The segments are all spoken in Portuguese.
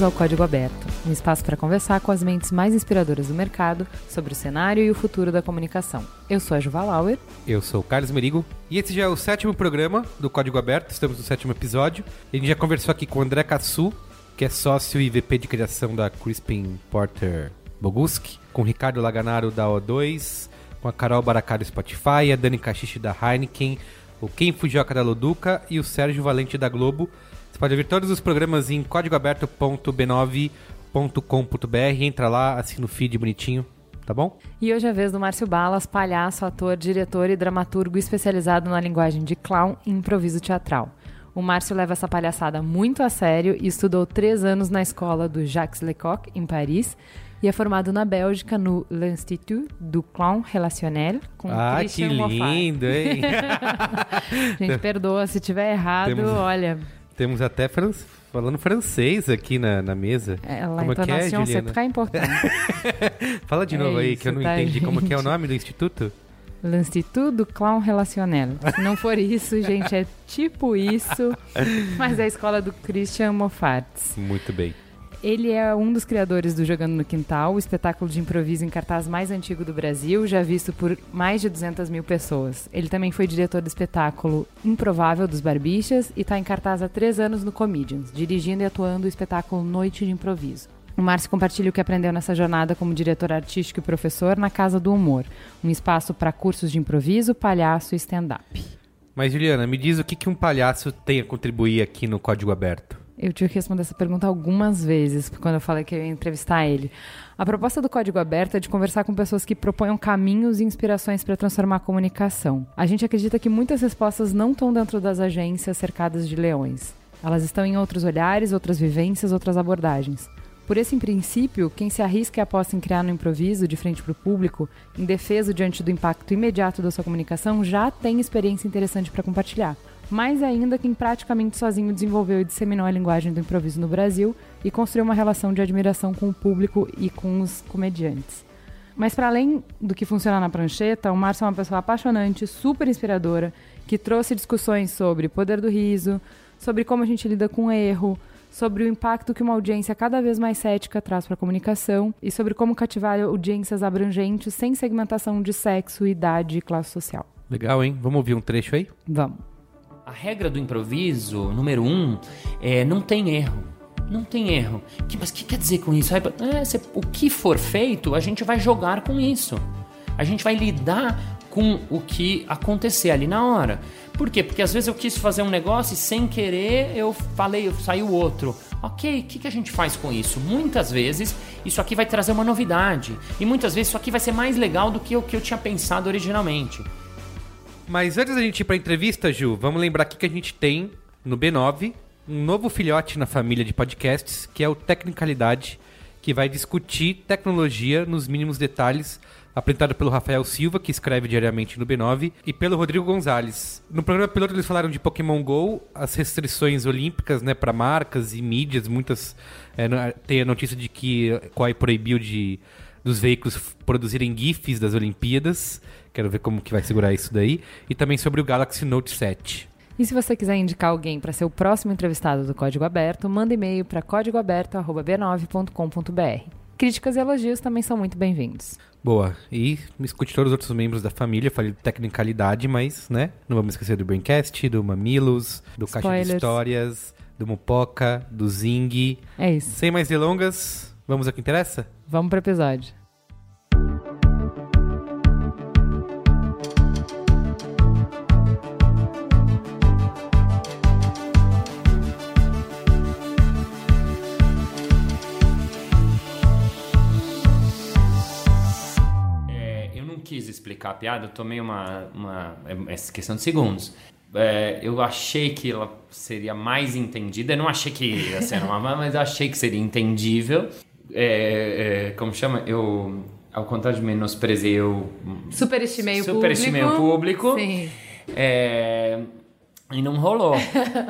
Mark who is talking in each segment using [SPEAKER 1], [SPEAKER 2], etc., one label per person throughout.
[SPEAKER 1] Bem-vindos ao Código Aberto, um espaço para conversar com as mentes mais inspiradoras do mercado sobre o cenário e o futuro da comunicação. Eu sou a Juva Lauer.
[SPEAKER 2] Eu sou o Carlos Merigo. E esse já é o sétimo programa do Código Aberto, estamos no sétimo episódio. A gente já conversou aqui com o André Cassu, que é sócio e VP de criação da Crispin Porter Boguski, com o Ricardo Laganaro da O2, com a Carol Baracari do Spotify, a Dani Caxixe da Heineken, o Ken Fujioka da Loduca e o Sérgio Valente da Globo. Pode ouvir todos os programas em códigoaberto.b9.com.br. Entra lá, assina o feed bonitinho, tá bom?
[SPEAKER 1] E hoje é a vez do Márcio Balas, palhaço, ator, diretor e dramaturgo especializado na linguagem de clown e improviso teatral. O Márcio leva essa palhaçada muito a sério e estudou três anos na escola do Jacques Lecoq, em Paris, e é formado na Bélgica no L'Institut du Clown Relationnel com
[SPEAKER 2] ah,
[SPEAKER 1] Christian
[SPEAKER 2] que
[SPEAKER 1] Moffat.
[SPEAKER 2] lindo, hein?
[SPEAKER 1] Gente, perdoa se tiver errado,
[SPEAKER 2] Temos-
[SPEAKER 1] olha,
[SPEAKER 2] Temos até fran- falando francês aqui na, na mesa.
[SPEAKER 1] é, a
[SPEAKER 2] Como é que é, Juliana?
[SPEAKER 1] é importante.
[SPEAKER 2] Fala de
[SPEAKER 1] É
[SPEAKER 2] novo aí,
[SPEAKER 1] isso,
[SPEAKER 2] que eu não
[SPEAKER 1] tá,
[SPEAKER 2] entendi como que é o
[SPEAKER 1] gente?
[SPEAKER 2] nome do instituto.
[SPEAKER 1] L'Institut du Clown Relationnel. Se não for isso, gente, é tipo isso, mas é a escola do Christian Moffat.
[SPEAKER 2] Muito bem.
[SPEAKER 1] Ele é um dos criadores do Jogando no Quintal, o espetáculo de improviso em cartaz mais antigo do Brasil, já visto por mais de 200 mil pessoas. Ele também foi diretor do espetáculo Improvável dos Barbichas e está em cartaz há três anos no Comedians, dirigindo e atuando o espetáculo Noite de Improviso. O Márcio compartilha o que aprendeu nessa jornada como diretor artístico e professor na Casa do Humor, um espaço para cursos de improviso, palhaço e stand-up.
[SPEAKER 2] Mas, Juliana, me diz o que, que um palhaço tem a contribuir aqui no Código Aberto.
[SPEAKER 1] Eu tive que responder essa pergunta algumas vezes quando eu falei que eu ia entrevistar ele. A proposta do Código Aberto é de conversar com pessoas que proponham caminhos e inspirações para transformar a comunicação. A gente acredita que muitas respostas não estão dentro das agências cercadas de leões. Elas estão em outros olhares, outras vivências, outras abordagens. Por esse princípio, quem se arrisca e aposta em criar no improviso, de frente para o público, indefeso diante do impacto imediato da sua comunicação, já tem experiência interessante para compartilhar. Mais ainda quem praticamente sozinho desenvolveu e disseminou a linguagem do improviso no Brasil e construiu uma relação de admiração com o público e com os comediantes. Mas para além do que funciona na prancheta, o Márcio é uma pessoa apaixonante, super inspiradora, que trouxe discussões sobre poder do riso, sobre como a gente lida com o erro, sobre o impacto que uma audiência cada vez mais cética traz para a comunicação e sobre como cativar audiências abrangentes sem segmentação de sexo, idade e classe social.
[SPEAKER 2] Legal, hein? Vamos ouvir um trecho aí?
[SPEAKER 1] Vamos.
[SPEAKER 3] A regra do improviso, número um, é não tem erro. Não tem erro. Que- mas o que quer dizer com isso? É, o que for feito, a gente vai jogar com isso. A gente vai lidar com o que acontecer ali na hora. Por quê? Porque às vezes eu quis fazer um negócio e sem querer eu falei, saiu outro. Ok, o que, que a gente faz com isso? Muitas vezes isso aqui vai trazer uma novidade. E muitas vezes isso aqui vai ser mais legal do que o que eu tinha pensado originalmente.
[SPEAKER 2] Mas antes da gente ir pra entrevista, Ju, vamos lembrar aqui que a gente tem no B9 um novo filhote na família de podcasts, que é o Tecnicalidade, que vai discutir tecnologia nos mínimos detalhes, apresentado pelo Rafael Silva, que escreve diariamente no B9, e pelo Rodrigo Gonzalez. No programa piloto eles falaram de Pokémon GO, as restrições olímpicas, né, para marcas e mídias, muitas é, tem a notícia de que a COI proibiu de dos veículos produzirem GIFs das Olimpíadas. Quero ver como que vai segurar isso daí. E também sobre o Galaxy Note 7.
[SPEAKER 1] E se você quiser indicar alguém para ser o próximo entrevistado do Código Aberto, manda e-mail para códigoaberto.b9.com.br. Críticas e elogios também são muito bem-vindos.
[SPEAKER 2] Boa. E escute todos os outros membros da família. Falei de tecnicalidade, mas, né? Não vamos esquecer do Braincast, do Mamilos, do Caixa de
[SPEAKER 1] Spoilers.
[SPEAKER 2] Histórias, do Mupoca, do Zing.
[SPEAKER 1] É isso.
[SPEAKER 2] Sem mais delongas, vamos ao que interessa?
[SPEAKER 1] Vamos pro episódio.
[SPEAKER 3] Explicar a piada, eu tomei uma. uma é, questão de segundos. É, eu achei que ela seria mais entendida. Eu não achei que ia ser uma, mas eu achei que seria entendível. É, é, como chama? Eu, ao contrário de menosprezei, eu
[SPEAKER 1] Superestimei o
[SPEAKER 3] superestimei o público.
[SPEAKER 1] Sim.
[SPEAKER 3] É, e não rolou.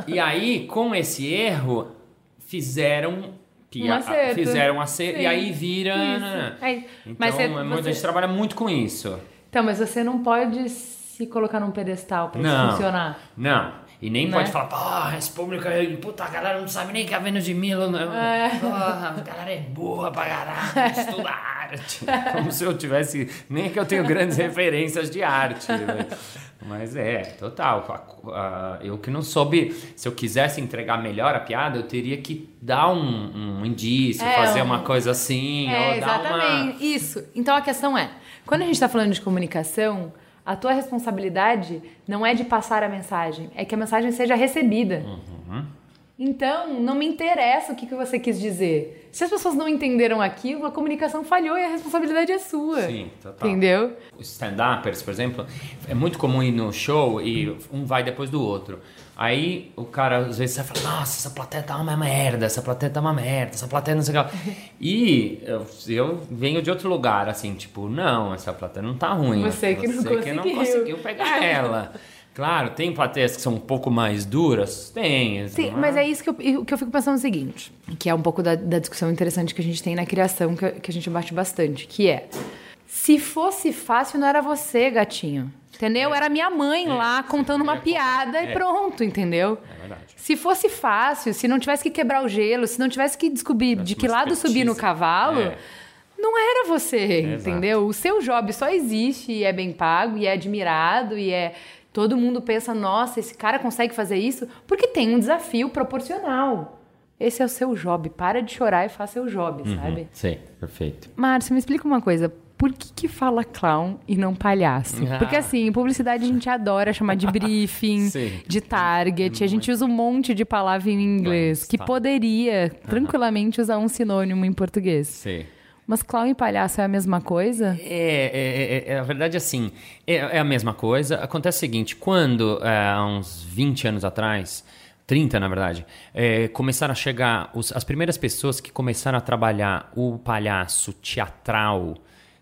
[SPEAKER 3] e aí, com esse erro, fizeram. pia-
[SPEAKER 1] Um.
[SPEAKER 3] Fizeram um acerto.
[SPEAKER 1] Sim,
[SPEAKER 3] E aí vira. né? Então,
[SPEAKER 1] mas você-
[SPEAKER 3] é muito-
[SPEAKER 1] você-
[SPEAKER 3] a gente trabalha muito com isso.
[SPEAKER 1] Então, mas você não pode se colocar num pedestal pra isso funcionar.
[SPEAKER 3] Não. E nem
[SPEAKER 1] Né?
[SPEAKER 3] pode falar, público aí, puta, a galera não sabe nem que é a Vênus de Milo, não. Porra, a galera é burra pra caralho, estuda arte. Como se eu tivesse, nem que eu tenho grandes referências de arte. né? Mas é, total. Eu que não soube, se eu quisesse entregar melhor a piada, eu teria que dar um, um indício,
[SPEAKER 1] É,
[SPEAKER 3] fazer
[SPEAKER 1] um-
[SPEAKER 3] uma coisa assim,
[SPEAKER 1] É,
[SPEAKER 3] ou dar uma...
[SPEAKER 1] exatamente. Isso. Então a questão é: quando a gente está falando de comunicação, a tua responsabilidade não é de passar a mensagem, é que a mensagem seja recebida.
[SPEAKER 3] Uhum.
[SPEAKER 1] Então, não me interessa o que, que você quis dizer. Se as pessoas não entenderam aquilo, a comunicação falhou e a responsabilidade é sua.
[SPEAKER 3] Sim, total.
[SPEAKER 1] Entendeu?
[SPEAKER 3] Os stand-uppers, por exemplo, é muito comum ir no show e um vai depois do outro. Aí o cara às vezes sai fala, nossa, essa plateia tá uma merda, essa plateia tá uma merda, essa plateia não sei o que. E eu, eu venho de outro lugar, assim, tipo, não, essa plateia não tá ruim.
[SPEAKER 1] Você que não
[SPEAKER 3] Você que não
[SPEAKER 1] conseguiu.
[SPEAKER 3] pegar ela. Claro, tem plateias que são um pouco mais duras? Tem.
[SPEAKER 1] Sim, mas é isso que eu, que eu fico pensando o seguinte, que é um pouco da, da discussão interessante que a gente tem na criação, que, que a gente bate bastante, que é, se fosse fácil, não era você, gatinho. Entendeu? Era minha mãe lá contando uma piada e pronto, entendeu?
[SPEAKER 3] É verdade.
[SPEAKER 1] Se fosse fácil, se não tivesse que quebrar o gelo, se não tivesse que descobrir de que lado subir no
[SPEAKER 3] expertise.
[SPEAKER 1] cavalo,
[SPEAKER 3] É.
[SPEAKER 1] não era você, entendeu? O seu job só existe e é bem pago e é admirado e é todo mundo pensa, nossa, esse cara consegue fazer isso porque tem um desafio proporcional. Esse é o seu job. Para de chorar e faça seu job,
[SPEAKER 3] Uhum.
[SPEAKER 1] sabe?
[SPEAKER 3] Sim, perfeito.
[SPEAKER 1] Márcio, me explica uma coisa. Por que, que fala clown e não palhaço?
[SPEAKER 3] Ah.
[SPEAKER 1] Porque assim, em publicidade a gente adora chamar de briefing, de target. A gente usa um monte de palavra em inglês
[SPEAKER 3] Mas,
[SPEAKER 1] que
[SPEAKER 3] tá.
[SPEAKER 1] poderia tranquilamente usar um sinônimo em português.
[SPEAKER 3] Sim.
[SPEAKER 1] Mas clown e palhaço é a mesma coisa?
[SPEAKER 3] É, é, é, é, a verdade é assim, é, é a mesma coisa. Acontece o seguinte, quando é, há uns 20 anos atrás, 30 na verdade, é, começaram a chegar os- as primeiras pessoas que começaram a trabalhar o palhaço teatral,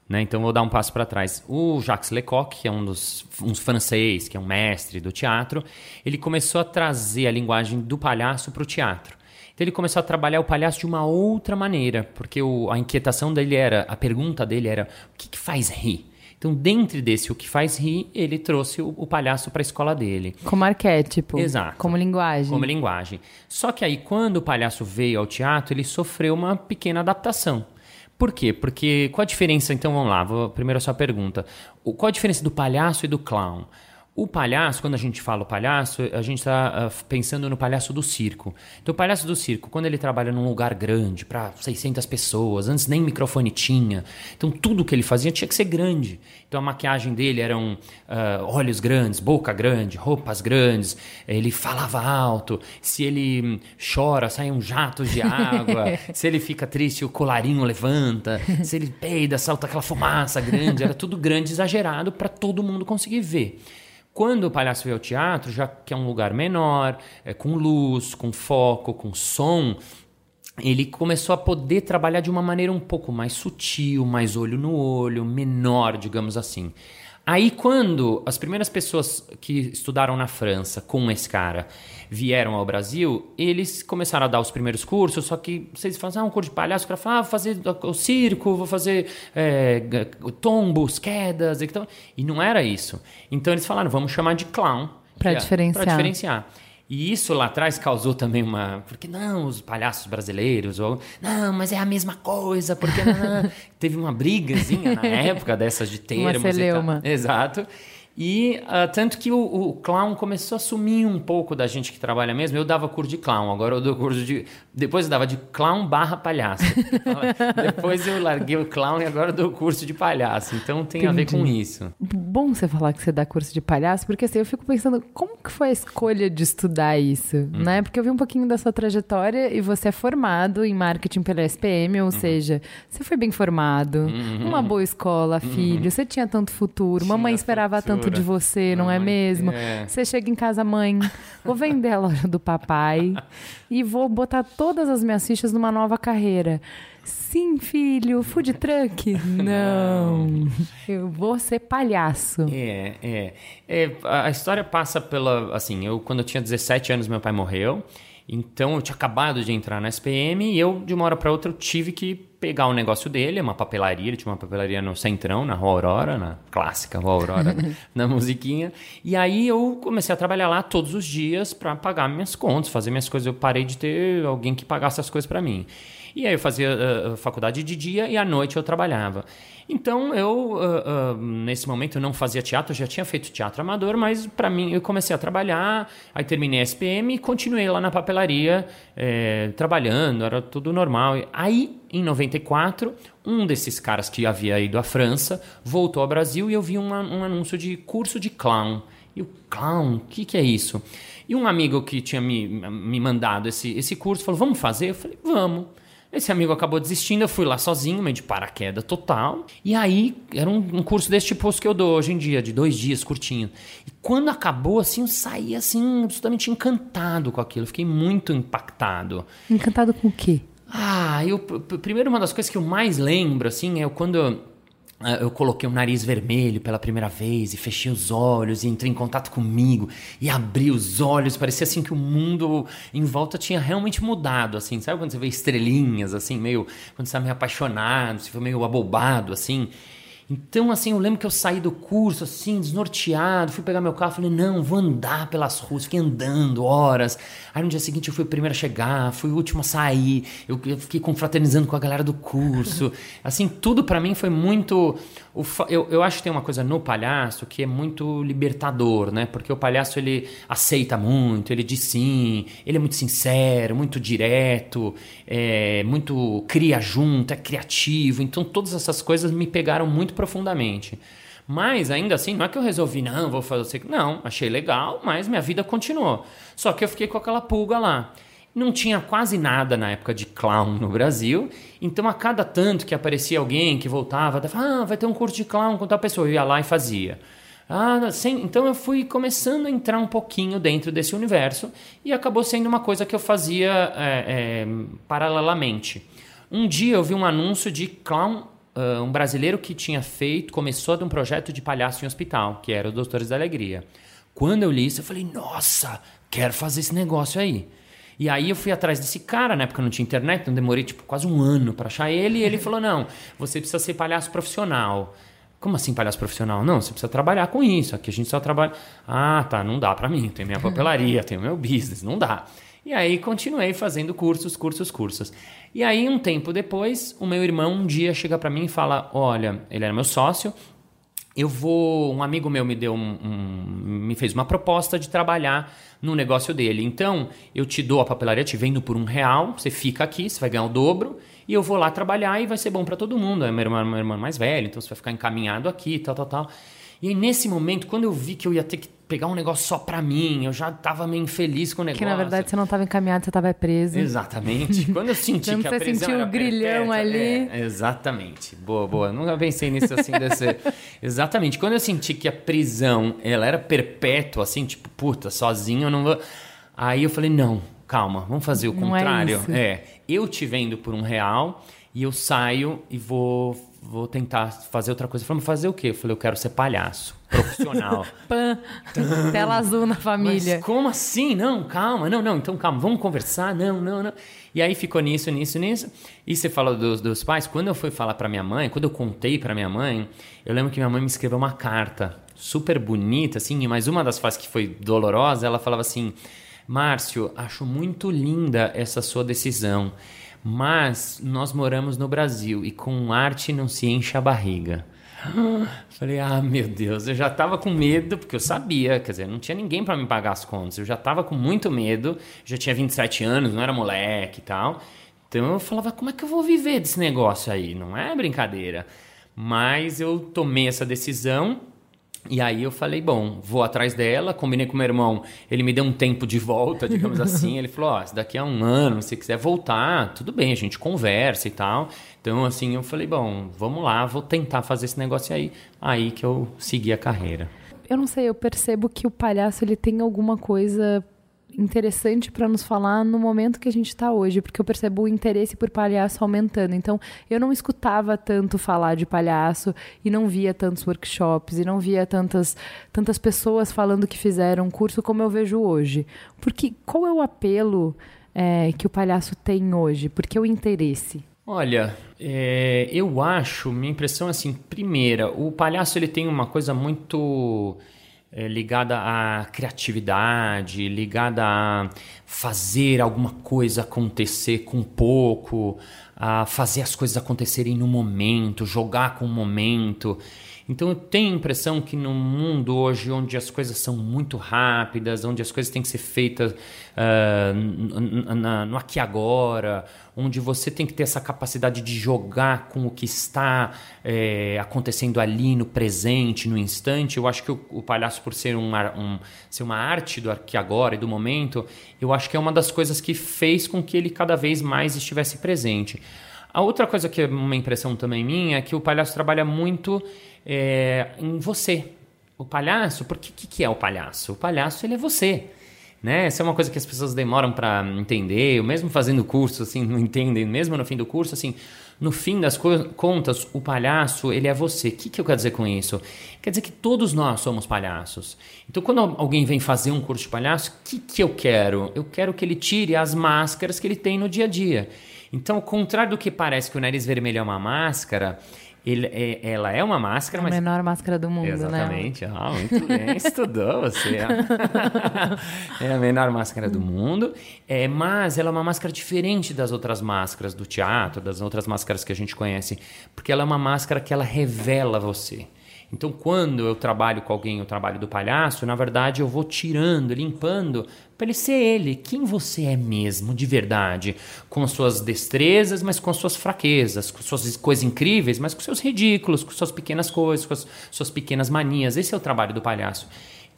[SPEAKER 3] né? Então vou dar um passo para trás. O Jacques Lecoq, que é um dos um francês, que é um mestre do teatro, ele começou a trazer a linguagem do palhaço para o teatro. Então ele começou a trabalhar o palhaço de uma outra maneira, porque o- a inquietação dele era, a pergunta dele era, o que, que faz rir? Então, dentro desse o que faz rir, ele trouxe o, o palhaço para a escola dele.
[SPEAKER 1] Como arquétipo.
[SPEAKER 3] Exato.
[SPEAKER 1] Como linguagem.
[SPEAKER 3] Como linguagem. Só que aí, quando o palhaço veio ao teatro, ele sofreu uma pequena adaptação. Por quê? Porque qual a diferença? Então vamos lá, vou, primeiro a sua pergunta. O- qual a diferença do palhaço e do clown? O palhaço, quando a gente fala o palhaço, a gente está pensando no palhaço do circo. Então, o palhaço do circo, quando ele trabalha num lugar grande, para 600 pessoas, antes nem microfone tinha. Então, tudo que ele fazia tinha que ser grande. Então, a maquiagem dele eram ah, olhos grandes, boca grande, roupas grandes. Ele falava alto. Se ele hum, chora, saem jatos de água. Se ele fica triste, o colarinho levanta. Se ele peida, salta aquela fumaça grande. Era tudo grande, exagerado, para todo mundo conseguir ver. Quando o palhaço veio ao teatro, já que é um lugar menor, é, com luz, com foco, com som, ele começou a poder trabalhar de uma maneira um pouco mais sutil, mais olho no olho, menor, digamos assim. Aí, quando as primeiras pessoas que estudaram na França com esse cara vieram ao Brasil, eles começaram a dar os primeiros cursos, só que vocês falam, ah, um curso de palhaço, o cara fala, ah, vou fazer o circo, vou fazer é, tombos, quedas, então, e não era isso. Então eles falaram, vamos chamar de clown. Que é-
[SPEAKER 1] diferenciar.
[SPEAKER 3] Pra diferenciar. E isso lá atrás causou também uma. Porque não, os palhaços brasileiros, ou. Não, mas é a mesma coisa, porque. não, não." Teve uma brigazinha na época dessas de termos. e tal.
[SPEAKER 1] celeuma.
[SPEAKER 3] Exato. E uh, tanto que o, o, clown começou a sumir um pouco da gente que trabalha mesmo. Eu dava curso de clown, agora eu dou curso de. Depois eu dava de clown barra palhaço. Depois eu larguei o clown e agora eu dou curso de palhaço. Então tem Entendi. a ver com isso.
[SPEAKER 1] Bom você falar que você dá curso de palhaço, porque assim, eu fico pensando, como que foi a escolha de estudar isso? Hum. Né? Porque eu vi um pouquinho da sua trajetória e você é formado em marketing pela SPM, ou uhum. seja, você foi bem formado, uhum. uma boa escola, uhum. filho, você tinha tanto futuro, tinha mamãe esperava futuro. tanto de você, não é mesmo? É. Você chega em casa, mãe, vou vender a loja do papai e vou botar todas as minhas fichas numa nova carreira. Sim, filho, food truck? Não. Eu vou ser palhaço.
[SPEAKER 3] É, é, é. A história passa pela. Assim, eu, quando eu tinha 17 anos, meu pai morreu. Então eu tinha acabado de entrar na SPM e eu, de uma hora para outra, eu tive que pegar o negócio dele, uma papelaria, ele tinha uma papelaria no Centrão, na Rua Aurora, na clássica Rua Aurora, na musiquinha. E aí eu comecei a trabalhar lá todos os dias para pagar minhas contas, fazer minhas coisas. Eu parei de ter alguém que pagasse as coisas para mim. E aí eu fazia uh, faculdade de dia e à noite eu trabalhava. Então eu, uh, uh, nesse momento, eu não fazia teatro, eu já tinha feito teatro amador, mas para mim eu comecei a trabalhar, aí terminei a SPM e continuei lá na papelaria eh, trabalhando, era tudo normal. Aí, em 94, um desses caras que havia ido à França voltou ao Brasil e eu vi uma, um anúncio de curso de clown. E o clown, o que, que é isso? E um amigo que tinha me, me mandado esse, esse curso falou: Vamos fazer? Eu falei: Vamos. Esse amigo acabou desistindo, eu fui lá sozinho, meio de paraquedas total. E aí, era um, um curso desse tipo que eu dou hoje em dia, de dois dias, curtinho. E quando acabou, assim, eu saí, assim, absolutamente encantado com aquilo. fiquei muito impactado.
[SPEAKER 1] Encantado com o quê?
[SPEAKER 3] Ah, eu, primeiro, uma das coisas que eu mais lembro, assim, é quando eu coloquei o nariz vermelho pela primeira vez e fechei os olhos e entrei em contato comigo e abri os olhos, parecia assim que o mundo em volta tinha realmente mudado, assim, sabe quando você vê estrelinhas, assim, meio, quando você tá meio apaixonado, você foi meio abobado, assim, então, assim, eu lembro que eu saí do curso, assim, desnorteado, fui pegar meu carro, falei, não, vou andar pelas ruas, fiquei andando horas. Aí no dia seguinte eu fui o primeiro a chegar, fui o último a sair, eu, eu fiquei confraternizando com a galera do curso. Assim, tudo para mim foi muito. Eu, eu acho que tem uma coisa no palhaço que é muito libertador, né? Porque o palhaço ele aceita muito, ele diz sim, ele é muito sincero, muito direto, é, muito cria junto, é criativo. Então, todas essas coisas me pegaram muito profundamente. Mas ainda assim, não é que eu resolvi, não, vou fazer. Não, achei legal, mas minha vida continuou. Só que eu fiquei com aquela pulga lá. Não tinha quase nada na época de clown no Brasil, então a cada tanto que aparecia alguém que voltava, ah, vai ter um curso de clown com tal pessoa, eu ia lá e fazia. Ah, sem, então eu fui começando a entrar um pouquinho dentro desse universo e acabou sendo uma coisa que eu fazia é, é, paralelamente. Um dia eu vi um anúncio de clown uh, um brasileiro que tinha feito, começou de um projeto de palhaço em hospital, que era o Doutores da Alegria. Quando eu li isso, eu falei, nossa, quero fazer esse negócio aí. E aí eu fui atrás desse cara, na época não tinha internet, então demorei tipo quase um ano para achar ele, e ele falou: "Não, você precisa ser palhaço profissional". Como assim palhaço profissional? Não, você precisa trabalhar com isso. Aqui a gente só trabalha. Ah, tá, não dá para mim. Tem minha papelaria, tenho meu business, não dá. E aí continuei fazendo cursos, cursos, cursos. E aí um tempo depois, o meu irmão um dia chega para mim e fala: "Olha, ele era meu sócio, eu vou, um amigo meu me deu um, um, me fez uma proposta de trabalhar no negócio dele. Então, eu te dou a papelaria, te vendo por um real, você fica aqui, você vai ganhar o dobro, e eu vou lá trabalhar e vai ser bom para todo mundo. É meu irmão, meu irmão mais velho, então você vai ficar encaminhado aqui, tal, tal, tal. E aí, nesse momento, quando eu vi que eu ia ter que pegar um negócio só pra mim, eu já tava meio infeliz com o negócio.
[SPEAKER 1] Que na verdade você não tava encaminhado, você tava preso.
[SPEAKER 3] Exatamente. Quando eu senti que a
[SPEAKER 1] você
[SPEAKER 3] prisão
[SPEAKER 1] sentiu o grilhão
[SPEAKER 3] perpétua,
[SPEAKER 1] ali.
[SPEAKER 3] É, exatamente. Boa, boa. Nunca pensei nisso assim desse... exatamente. Quando eu senti que a prisão, ela era perpétua, assim, tipo, puta, sozinho eu não vou... Aí eu falei, não, calma, vamos fazer o
[SPEAKER 1] não
[SPEAKER 3] contrário.
[SPEAKER 1] É,
[SPEAKER 3] é, eu te vendo por um real e eu saio e vou vou tentar fazer outra coisa. Falei, fazer o quê? Eu falei, eu quero ser palhaço, profissional.
[SPEAKER 1] Pan, tela azul na família.
[SPEAKER 3] Mas como assim? Não, calma, não, não, então calma, vamos conversar, não, não, não. E aí ficou nisso, nisso, nisso. E você fala dos, dos pais, quando eu fui falar para minha mãe, quando eu contei para minha mãe, eu lembro que minha mãe me escreveu uma carta super bonita, assim, mas uma das fases que foi dolorosa, ela falava assim, Márcio, acho muito linda essa sua decisão. Mas nós moramos no Brasil e com arte não se enche a barriga. Falei, ah, meu Deus, eu já tava com medo, porque eu sabia, quer dizer, não tinha ninguém para me pagar as contas. Eu já tava com muito medo, já tinha 27 anos, não era moleque e tal. Então eu falava, como é que eu vou viver desse negócio aí? Não é brincadeira. Mas eu tomei essa decisão e aí eu falei, bom, vou atrás dela, combinei com meu irmão, ele me deu um tempo de volta, digamos assim, ele falou, ó, oh, daqui a um ano, se quiser voltar, tudo bem, a gente conversa e tal. Então, assim, eu falei, bom, vamos lá, vou tentar fazer esse negócio aí. Aí que eu segui a carreira.
[SPEAKER 1] Eu não sei, eu percebo que o palhaço, ele tem alguma coisa interessante para nos falar no momento que a gente está hoje, porque eu percebo o interesse por palhaço aumentando. Então, eu não escutava tanto falar de palhaço e não via tantos workshops e não via tantas, tantas pessoas falando que fizeram curso como eu vejo hoje. Porque qual é o apelo é, que o palhaço tem hoje? Por que o interesse?
[SPEAKER 3] Olha, é, eu acho, minha impressão é assim, primeira, o palhaço ele tem uma coisa muito é, ligada à criatividade, ligada a fazer alguma coisa acontecer com pouco, a fazer as coisas acontecerem no momento, jogar com o momento. Então eu tenho a impressão que no mundo hoje, onde as coisas são muito rápidas, onde as coisas têm que ser feitas uh, no aqui agora, onde você tem que ter essa capacidade de jogar com o que está é, acontecendo ali no presente, no instante, eu acho que o, o palhaço, por ser, um, um, ser uma arte do aqui agora e do momento, eu acho que é uma das coisas que fez com que ele cada vez mais estivesse presente. A outra coisa que é uma impressão também minha é que o palhaço trabalha muito é, em você. O palhaço, porque que, que é o palhaço? O palhaço ele é você. Né? Essa é uma coisa que as pessoas demoram para entender, mesmo fazendo curso, assim, não entendem, mesmo no fim do curso, assim, no fim das contas, o palhaço, ele é você. O que, que eu quero dizer com isso? Quer dizer que todos nós somos palhaços. Então, quando alguém vem fazer um curso de palhaço, o que, que eu quero? Eu quero que ele tire as máscaras que ele tem no dia a dia. Então, ao contrário do que parece que o nariz vermelho é uma máscara, ele, é, ela é uma máscara,
[SPEAKER 1] é a
[SPEAKER 3] mas...
[SPEAKER 1] menor máscara do mundo,
[SPEAKER 3] Exatamente.
[SPEAKER 1] né?
[SPEAKER 3] Ah, muito bem, estudou você. é a menor máscara do mundo, é, mas ela é uma máscara diferente das outras máscaras do teatro, das outras máscaras que a gente conhece, porque ela é uma máscara que ela revela você. Então, quando eu trabalho com alguém, o trabalho do palhaço, na verdade eu vou tirando, limpando, para ele ser ele, quem você é mesmo, de verdade, com as suas destrezas, mas com as suas fraquezas, com suas coisas incríveis, mas com seus ridículos, com suas pequenas coisas, com as suas pequenas manias. Esse é o trabalho do palhaço.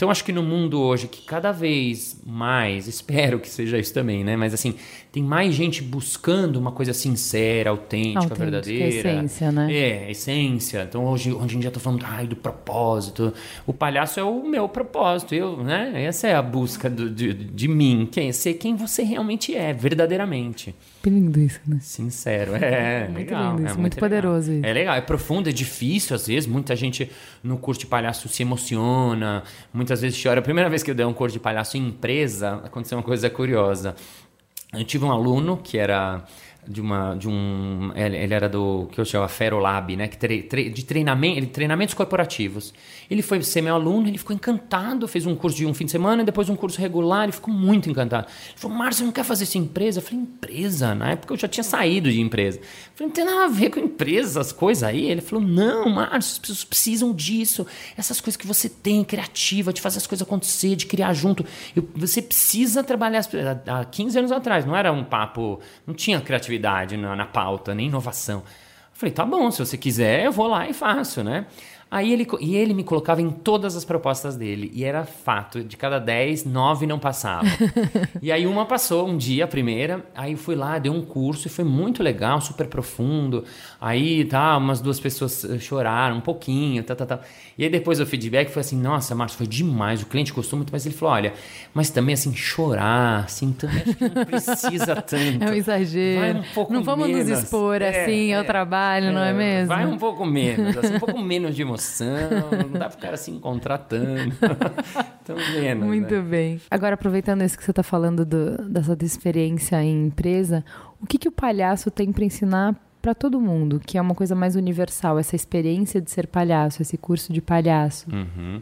[SPEAKER 3] Então acho que no mundo hoje que cada vez mais, espero que seja isso também, né? Mas assim, tem mais gente buscando uma coisa sincera, autêntica, autêntica verdadeira.
[SPEAKER 1] essência, né?
[SPEAKER 3] É, essência. Então hoje, hoje em dia eu tô falando ai, do propósito. O palhaço é o meu propósito, eu, né? Essa é a busca do, de, de mim, quem ser quem você realmente é, verdadeiramente.
[SPEAKER 1] Que lindo isso, né?
[SPEAKER 3] Sincero, é,
[SPEAKER 1] muito
[SPEAKER 3] legal.
[SPEAKER 1] Lindo,
[SPEAKER 3] é
[SPEAKER 1] muito,
[SPEAKER 3] muito
[SPEAKER 1] poderoso isso.
[SPEAKER 3] É legal, é profundo, é difícil às vezes. Muita gente no curso de palhaço se emociona, muitas vezes chora. A primeira vez que eu dei um curso de palhaço em empresa, aconteceu uma coisa curiosa. Eu tive um aluno que era de uma de um ele era do que eu chamo Ferolab, né, que tre, tre, de treinamento, treinamentos corporativos. Ele foi ser meu aluno, ele ficou encantado, fez um curso de um fim de semana, depois um curso regular, e ficou muito encantado. Ele falou: "Márcio, não quer fazer essa empresa?" Eu falei: "Empresa?" Na época eu já tinha saído de empresa. Eu falei: "Não tem nada a ver com empresa, as coisas aí". Ele falou: "Não, Márcio, as pessoas precisam disso. Essas coisas que você tem, criativa, de fazer as coisas acontecer, de criar junto. Eu, você precisa trabalhar há 15 anos atrás, não era um papo, não tinha criatividade na, na pauta, nem inovação. Eu falei, tá bom, se você quiser, eu vou lá e faço, né? Aí ele, e ele me colocava em todas as propostas dele. E era fato, de cada 10, 9 não passavam. e aí uma passou um dia, a primeira. Aí fui lá, dei um curso e foi muito legal, super profundo. Aí tá, umas duas pessoas eh, choraram um pouquinho, tá, tá, tá. E aí depois o feedback foi assim, nossa, Márcio, foi demais. O cliente gostou muito, mas ele falou, olha, mas também assim, chorar, assim, também não precisa tanto.
[SPEAKER 1] É um exagero.
[SPEAKER 3] Vai um pouco
[SPEAKER 1] não vamos
[SPEAKER 3] menos.
[SPEAKER 1] nos expor
[SPEAKER 3] É,
[SPEAKER 1] assim ao
[SPEAKER 3] é,
[SPEAKER 1] trabalho, não é mesmo?
[SPEAKER 3] Vai um pouco menos, assim, um pouco menos de emoção, não dá pro cara se encontrar tanto. Tão menos.
[SPEAKER 1] Muito
[SPEAKER 3] né?
[SPEAKER 1] bem. Agora, aproveitando isso que você está falando do, dessa experiência em empresa, o que, que o palhaço tem para ensinar para todo mundo, que é uma coisa mais universal, essa experiência de ser palhaço, esse curso de palhaço?
[SPEAKER 3] Uhum.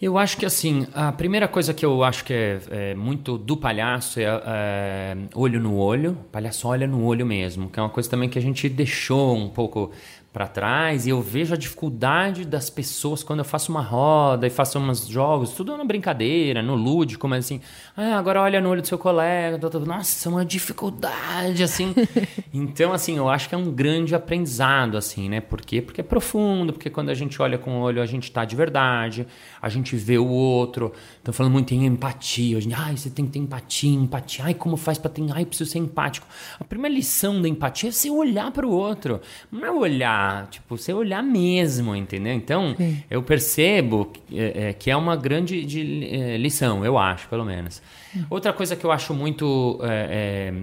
[SPEAKER 3] Eu acho que assim, a primeira coisa que eu acho que é, é muito do palhaço é, é, olho no olho. O palhaço olha no olho mesmo, que é uma coisa também que a gente deixou um pouco para trás e eu vejo a dificuldade das pessoas quando eu faço uma roda e faço uns jogos, tudo na brincadeira, no lúdico, mas assim, ah, agora olha no olho do seu colega, tô, tô, nossa, é uma dificuldade, assim. então, assim, eu acho que é um grande aprendizado, assim, né? Por quê? Porque é profundo, porque quando a gente olha com o olho, a gente tá de verdade, a gente vê o outro. Estão falando muito em empatia, hoje, ai, você tem que ter empatia, empatia, ai, como faz para ter, ai, preciso ser empático. A primeira lição da empatia é você olhar para o outro, não é olhar tipo, você olhar mesmo, entendeu? Então, Sim. eu percebo que é, é, que é uma grande de, é, lição, eu acho, pelo menos. Hum. Outra coisa que eu acho muito é, é,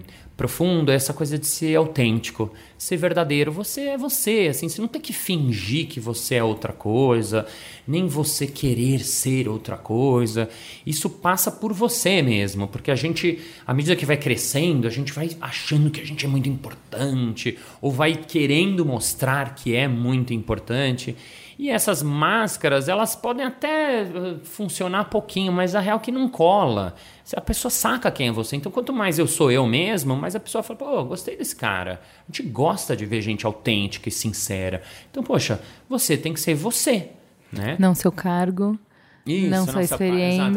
[SPEAKER 3] profundo é essa coisa de ser autêntico, ser verdadeiro. Você é você, assim, você não tem que fingir que você é outra coisa, nem você querer ser outra coisa. Isso passa por você mesmo, porque a gente, à medida que vai crescendo, a gente vai achando que a gente é muito importante, ou vai querendo mostrar que é muito importante. E essas máscaras, elas podem até uh, funcionar pouquinho, mas a real é que não cola. A pessoa saca quem é você. Então, quanto mais eu sou eu mesmo, mais a pessoa fala, pô, gostei desse cara. A gente gosta de ver gente autêntica e sincera. Então, poxa, você tem que ser você, né?
[SPEAKER 1] Não seu cargo, Isso, não sua experiência.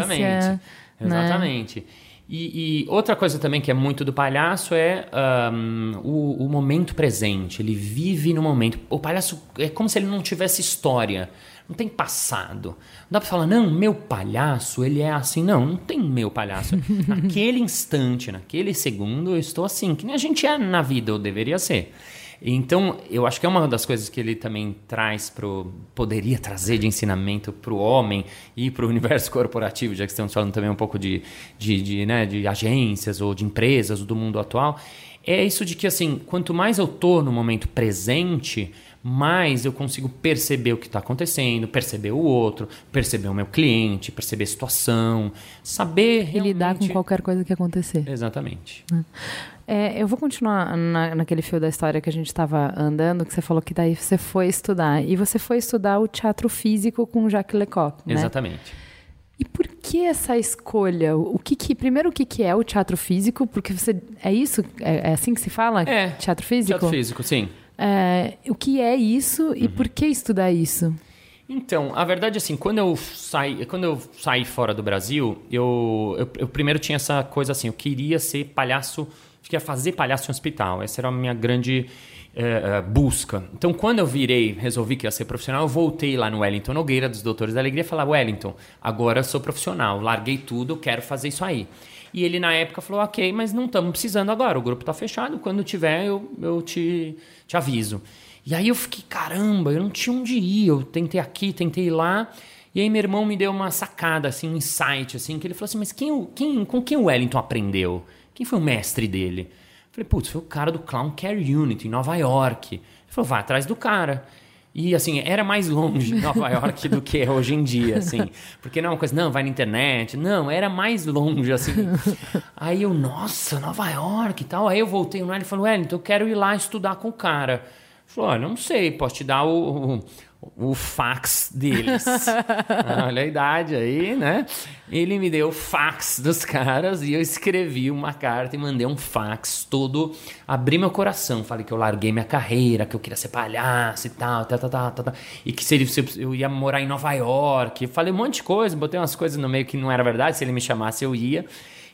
[SPEAKER 3] Exatamente. Né? E, e, outra coisa também que é muito do palhaço é um, o, o, momento presente. Ele vive no momento. O palhaço é como se ele não tivesse história. Não tem passado. Não dá pra falar, não, meu palhaço, ele é assim. Não, não tem meu palhaço. naquele instante, naquele segundo, eu estou assim. Que nem a gente é na vida, ou deveria ser. Então, eu acho que é uma das coisas que ele também traz pro poderia trazer de ensinamento para o homem e para o universo corporativo, já que estamos falando também um pouco de, de, de, né, de agências ou de empresas ou do mundo atual, é isso de que assim, quanto mais eu tô no momento presente, mais eu consigo perceber o que está acontecendo, perceber o outro, perceber o meu cliente, perceber a situação, saber
[SPEAKER 1] realmente... e lidar com qualquer coisa que acontecer.
[SPEAKER 3] Exatamente.
[SPEAKER 1] É. É, eu vou continuar na, naquele fio da história que a gente estava andando, que você falou que daí você foi estudar. E você foi estudar o teatro físico com Jacques Lecoq, né?
[SPEAKER 3] Exatamente.
[SPEAKER 1] E por que essa escolha? O que, que primeiro o que, que é o teatro físico? Porque você é isso? É, é assim que se fala?
[SPEAKER 3] É.
[SPEAKER 1] Teatro físico.
[SPEAKER 3] Teatro físico, sim.
[SPEAKER 1] É, o que é isso e uhum. por que estudar isso?
[SPEAKER 3] Então, a verdade é assim, quando eu saí, quando eu saí fora do Brasil, eu, eu, eu primeiro tinha essa coisa assim, eu queria ser palhaço que é fazer palhaço em hospital. Essa era a minha grande é, busca. Então, quando eu virei, resolvi que ia ser profissional, eu voltei lá no Wellington Nogueira, dos Doutores da Alegria, e falei, Wellington, agora eu sou profissional, larguei tudo, quero fazer isso aí. E ele, na época, falou, ok, mas não estamos precisando agora, o grupo está fechado, quando tiver, eu, eu te, te aviso. E aí eu fiquei, caramba, eu não tinha onde ir, eu tentei aqui, tentei lá... E aí meu irmão me deu uma sacada, assim, um insight, assim, que ele falou assim, mas quem, quem, com quem o Wellington aprendeu? Quem foi o mestre dele? Falei, putz, foi o cara do Clown Care Unit, em Nova York. Ele falou, vai atrás do cara. E assim, era mais longe Nova York do que é hoje em dia, assim. Porque não é uma coisa, não, vai na internet. Não, era mais longe, assim. Aí eu, nossa, Nova York e tal. Aí eu voltei lá e ele falou, Wellington, eu quero ir lá estudar com o cara. Ele falou, olha, não sei, posso te dar o, o fax deles. Olha a idade aí, né? Ele me deu o fax dos caras e eu escrevi uma carta e mandei um fax todo. Abri meu coração. Falei que eu larguei minha carreira, que eu queria ser palhaço e tal, tal, tal, tal, tal. E que se ele, se eu ia morar em Nova York. Falei um monte de coisa, botei umas coisas no meio que não era verdade. Se ele me chamasse, eu ia.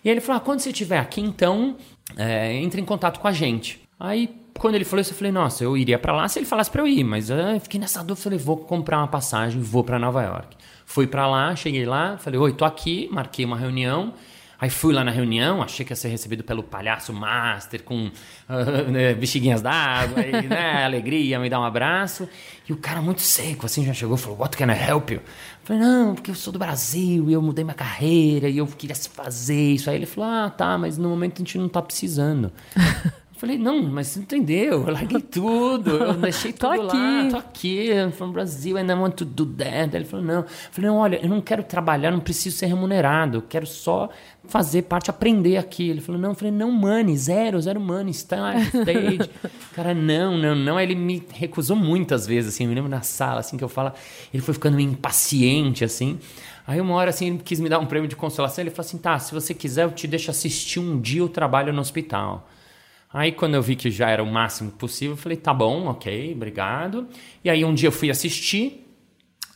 [SPEAKER 3] E ele falou: ah, quando você estiver aqui, então, é, entre em contato com a gente. Aí quando ele falou isso, eu falei, nossa, eu iria para lá se ele falasse para eu ir, mas eu fiquei nessa dúvida, falei, vou comprar uma passagem, vou para Nova York. Fui para lá, cheguei lá, falei, oi, tô aqui, marquei uma reunião. Aí fui lá na reunião, achei que ia ser recebido pelo palhaço master com uh, né, bexiguinhas d'água, né, alegria, me dar um abraço. E o cara muito seco, assim, já chegou e falou, what can I help you? Eu falei, não, porque eu sou do Brasil e eu mudei minha carreira e eu queria fazer isso. Aí ele falou, ah, tá, mas no momento a gente não tá precisando. Falei, não, mas você entendeu? Eu larguei tudo, eu deixei tudo
[SPEAKER 1] tô
[SPEAKER 3] lá, tô aqui, I'm from Brazil, I don't want to do that. Ele falou, não. Eu falei, não, olha, eu não quero trabalhar, não preciso ser remunerado, eu quero só fazer parte, aprender aqui. Ele falou, não, eu falei, não, money, zero, zero money, está stage. Cara, não, não, não. Aí ele me recusou muitas vezes, assim, eu me lembro na sala, assim, que eu falo, ele foi ficando meio impaciente, assim. Aí uma hora, assim, ele quis me dar um prêmio de consolação, ele falou assim, tá, se você quiser, eu te deixo assistir um dia o trabalho no hospital. Aí quando eu vi que já era o máximo possível, eu falei, tá bom, ok, obrigado. E aí um dia eu fui assistir,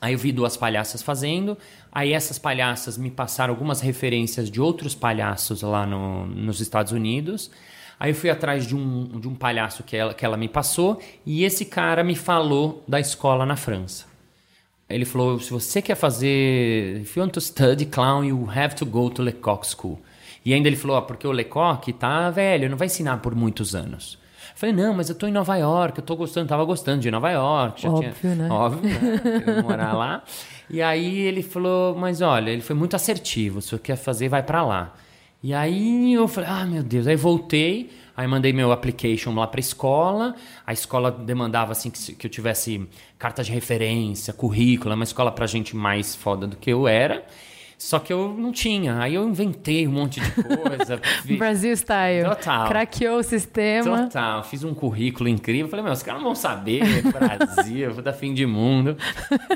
[SPEAKER 3] aí eu vi duas palhaças fazendo, aí essas palhaças me passaram algumas referências de outros palhaços lá no, nos Estados Unidos. Aí eu fui atrás de um, de um palhaço que ela, que ela me passou, e esse cara me falou da escola na França. Ele falou: se você quer fazer. If you want to study clown, you have to go to Lecoq School. E ainda ele falou: porque o Lecoq tá velho, não vai ensinar por muitos anos. Eu falei, não, mas eu tô em Nova York, eu tô gostando, tava gostando de Nova York. já
[SPEAKER 1] Óbvio,
[SPEAKER 3] tinha,
[SPEAKER 1] né?
[SPEAKER 3] Óbvio, né? Morar lá. E aí ele falou, mas olha, ele foi muito assertivo, se você quer fazer, vai para lá. E aí eu falei, ah, meu Deus. Aí voltei, aí mandei meu application lá pra escola. A escola demandava, assim, que, que eu tivesse carta de referência, currículo, uma escola pra gente mais foda do que eu era. Só que eu não tinha. Aí eu inventei um monte de coisa. vi-
[SPEAKER 1] Brasil Style.
[SPEAKER 3] Total.
[SPEAKER 1] Craqueou o sistema.
[SPEAKER 3] Total, fiz um currículo incrível. Falei, meu, os caras não vão saber, Brasil, vou dar fim de mundo.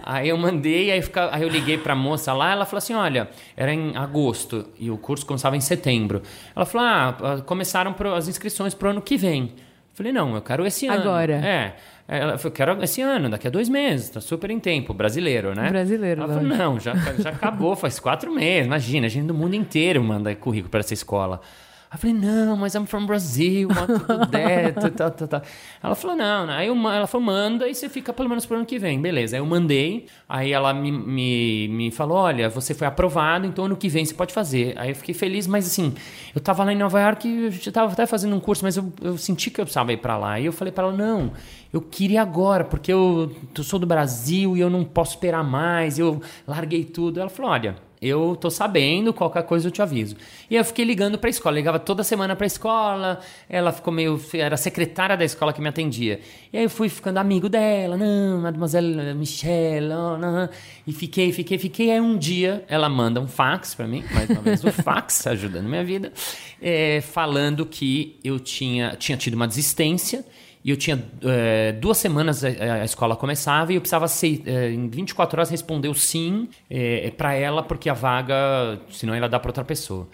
[SPEAKER 3] aí eu mandei, aí, fica- aí eu liguei pra moça lá, ela falou assim: olha, era em agosto e o curso começava em setembro. Ela falou: ah, começaram pro- as inscrições pro ano que vem. Falei, não, eu quero esse ano.
[SPEAKER 1] Agora.
[SPEAKER 3] É. Ela falou, quero esse ano, daqui a dois meses, tá super em tempo, brasileiro, né?
[SPEAKER 1] Brasileiro,
[SPEAKER 3] Ela falou, não, já, já acabou, faz quatro meses, imagina, a gente do mundo inteiro manda currículo para essa escola. Aí eu falei, não, mas I'm from Brazil, want to that, tá, tá, tá. Ela falou, não, não. Aí eu, ela falou, manda e você fica pelo menos pro ano que vem. Beleza, aí eu mandei, aí ela me, me, me falou, olha, você foi aprovado, então ano que vem você pode fazer. Aí eu fiquei feliz, mas assim, eu tava lá em Nova York, eu já tava até fazendo um curso, mas eu, eu senti que eu precisava ir pra lá. Aí eu falei pra ela, não, eu queria agora, porque eu, eu sou do Brasil e eu não posso esperar mais, eu larguei tudo. Ela falou, olha, eu tô sabendo, qualquer coisa eu te aviso. E aí eu fiquei ligando pra escola, ligava toda semana pra escola, ela ficou meio, era a secretária da escola que me atendia. E aí eu fui ficando amigo dela, não, mademoiselle Michelle, oh, não. e fiquei, fiquei, fiquei. Aí um dia ela manda um fax pra mim, mais uma vez o fax, ajudando minha vida, é, falando que eu tinha, tinha tido uma desistência, e eu tinha eh, duas semanas a, a escola começava e eu precisava ser, eh, em 24 horas responder o sim eh, para ela porque a vaga, senão ela dá para outra pessoa.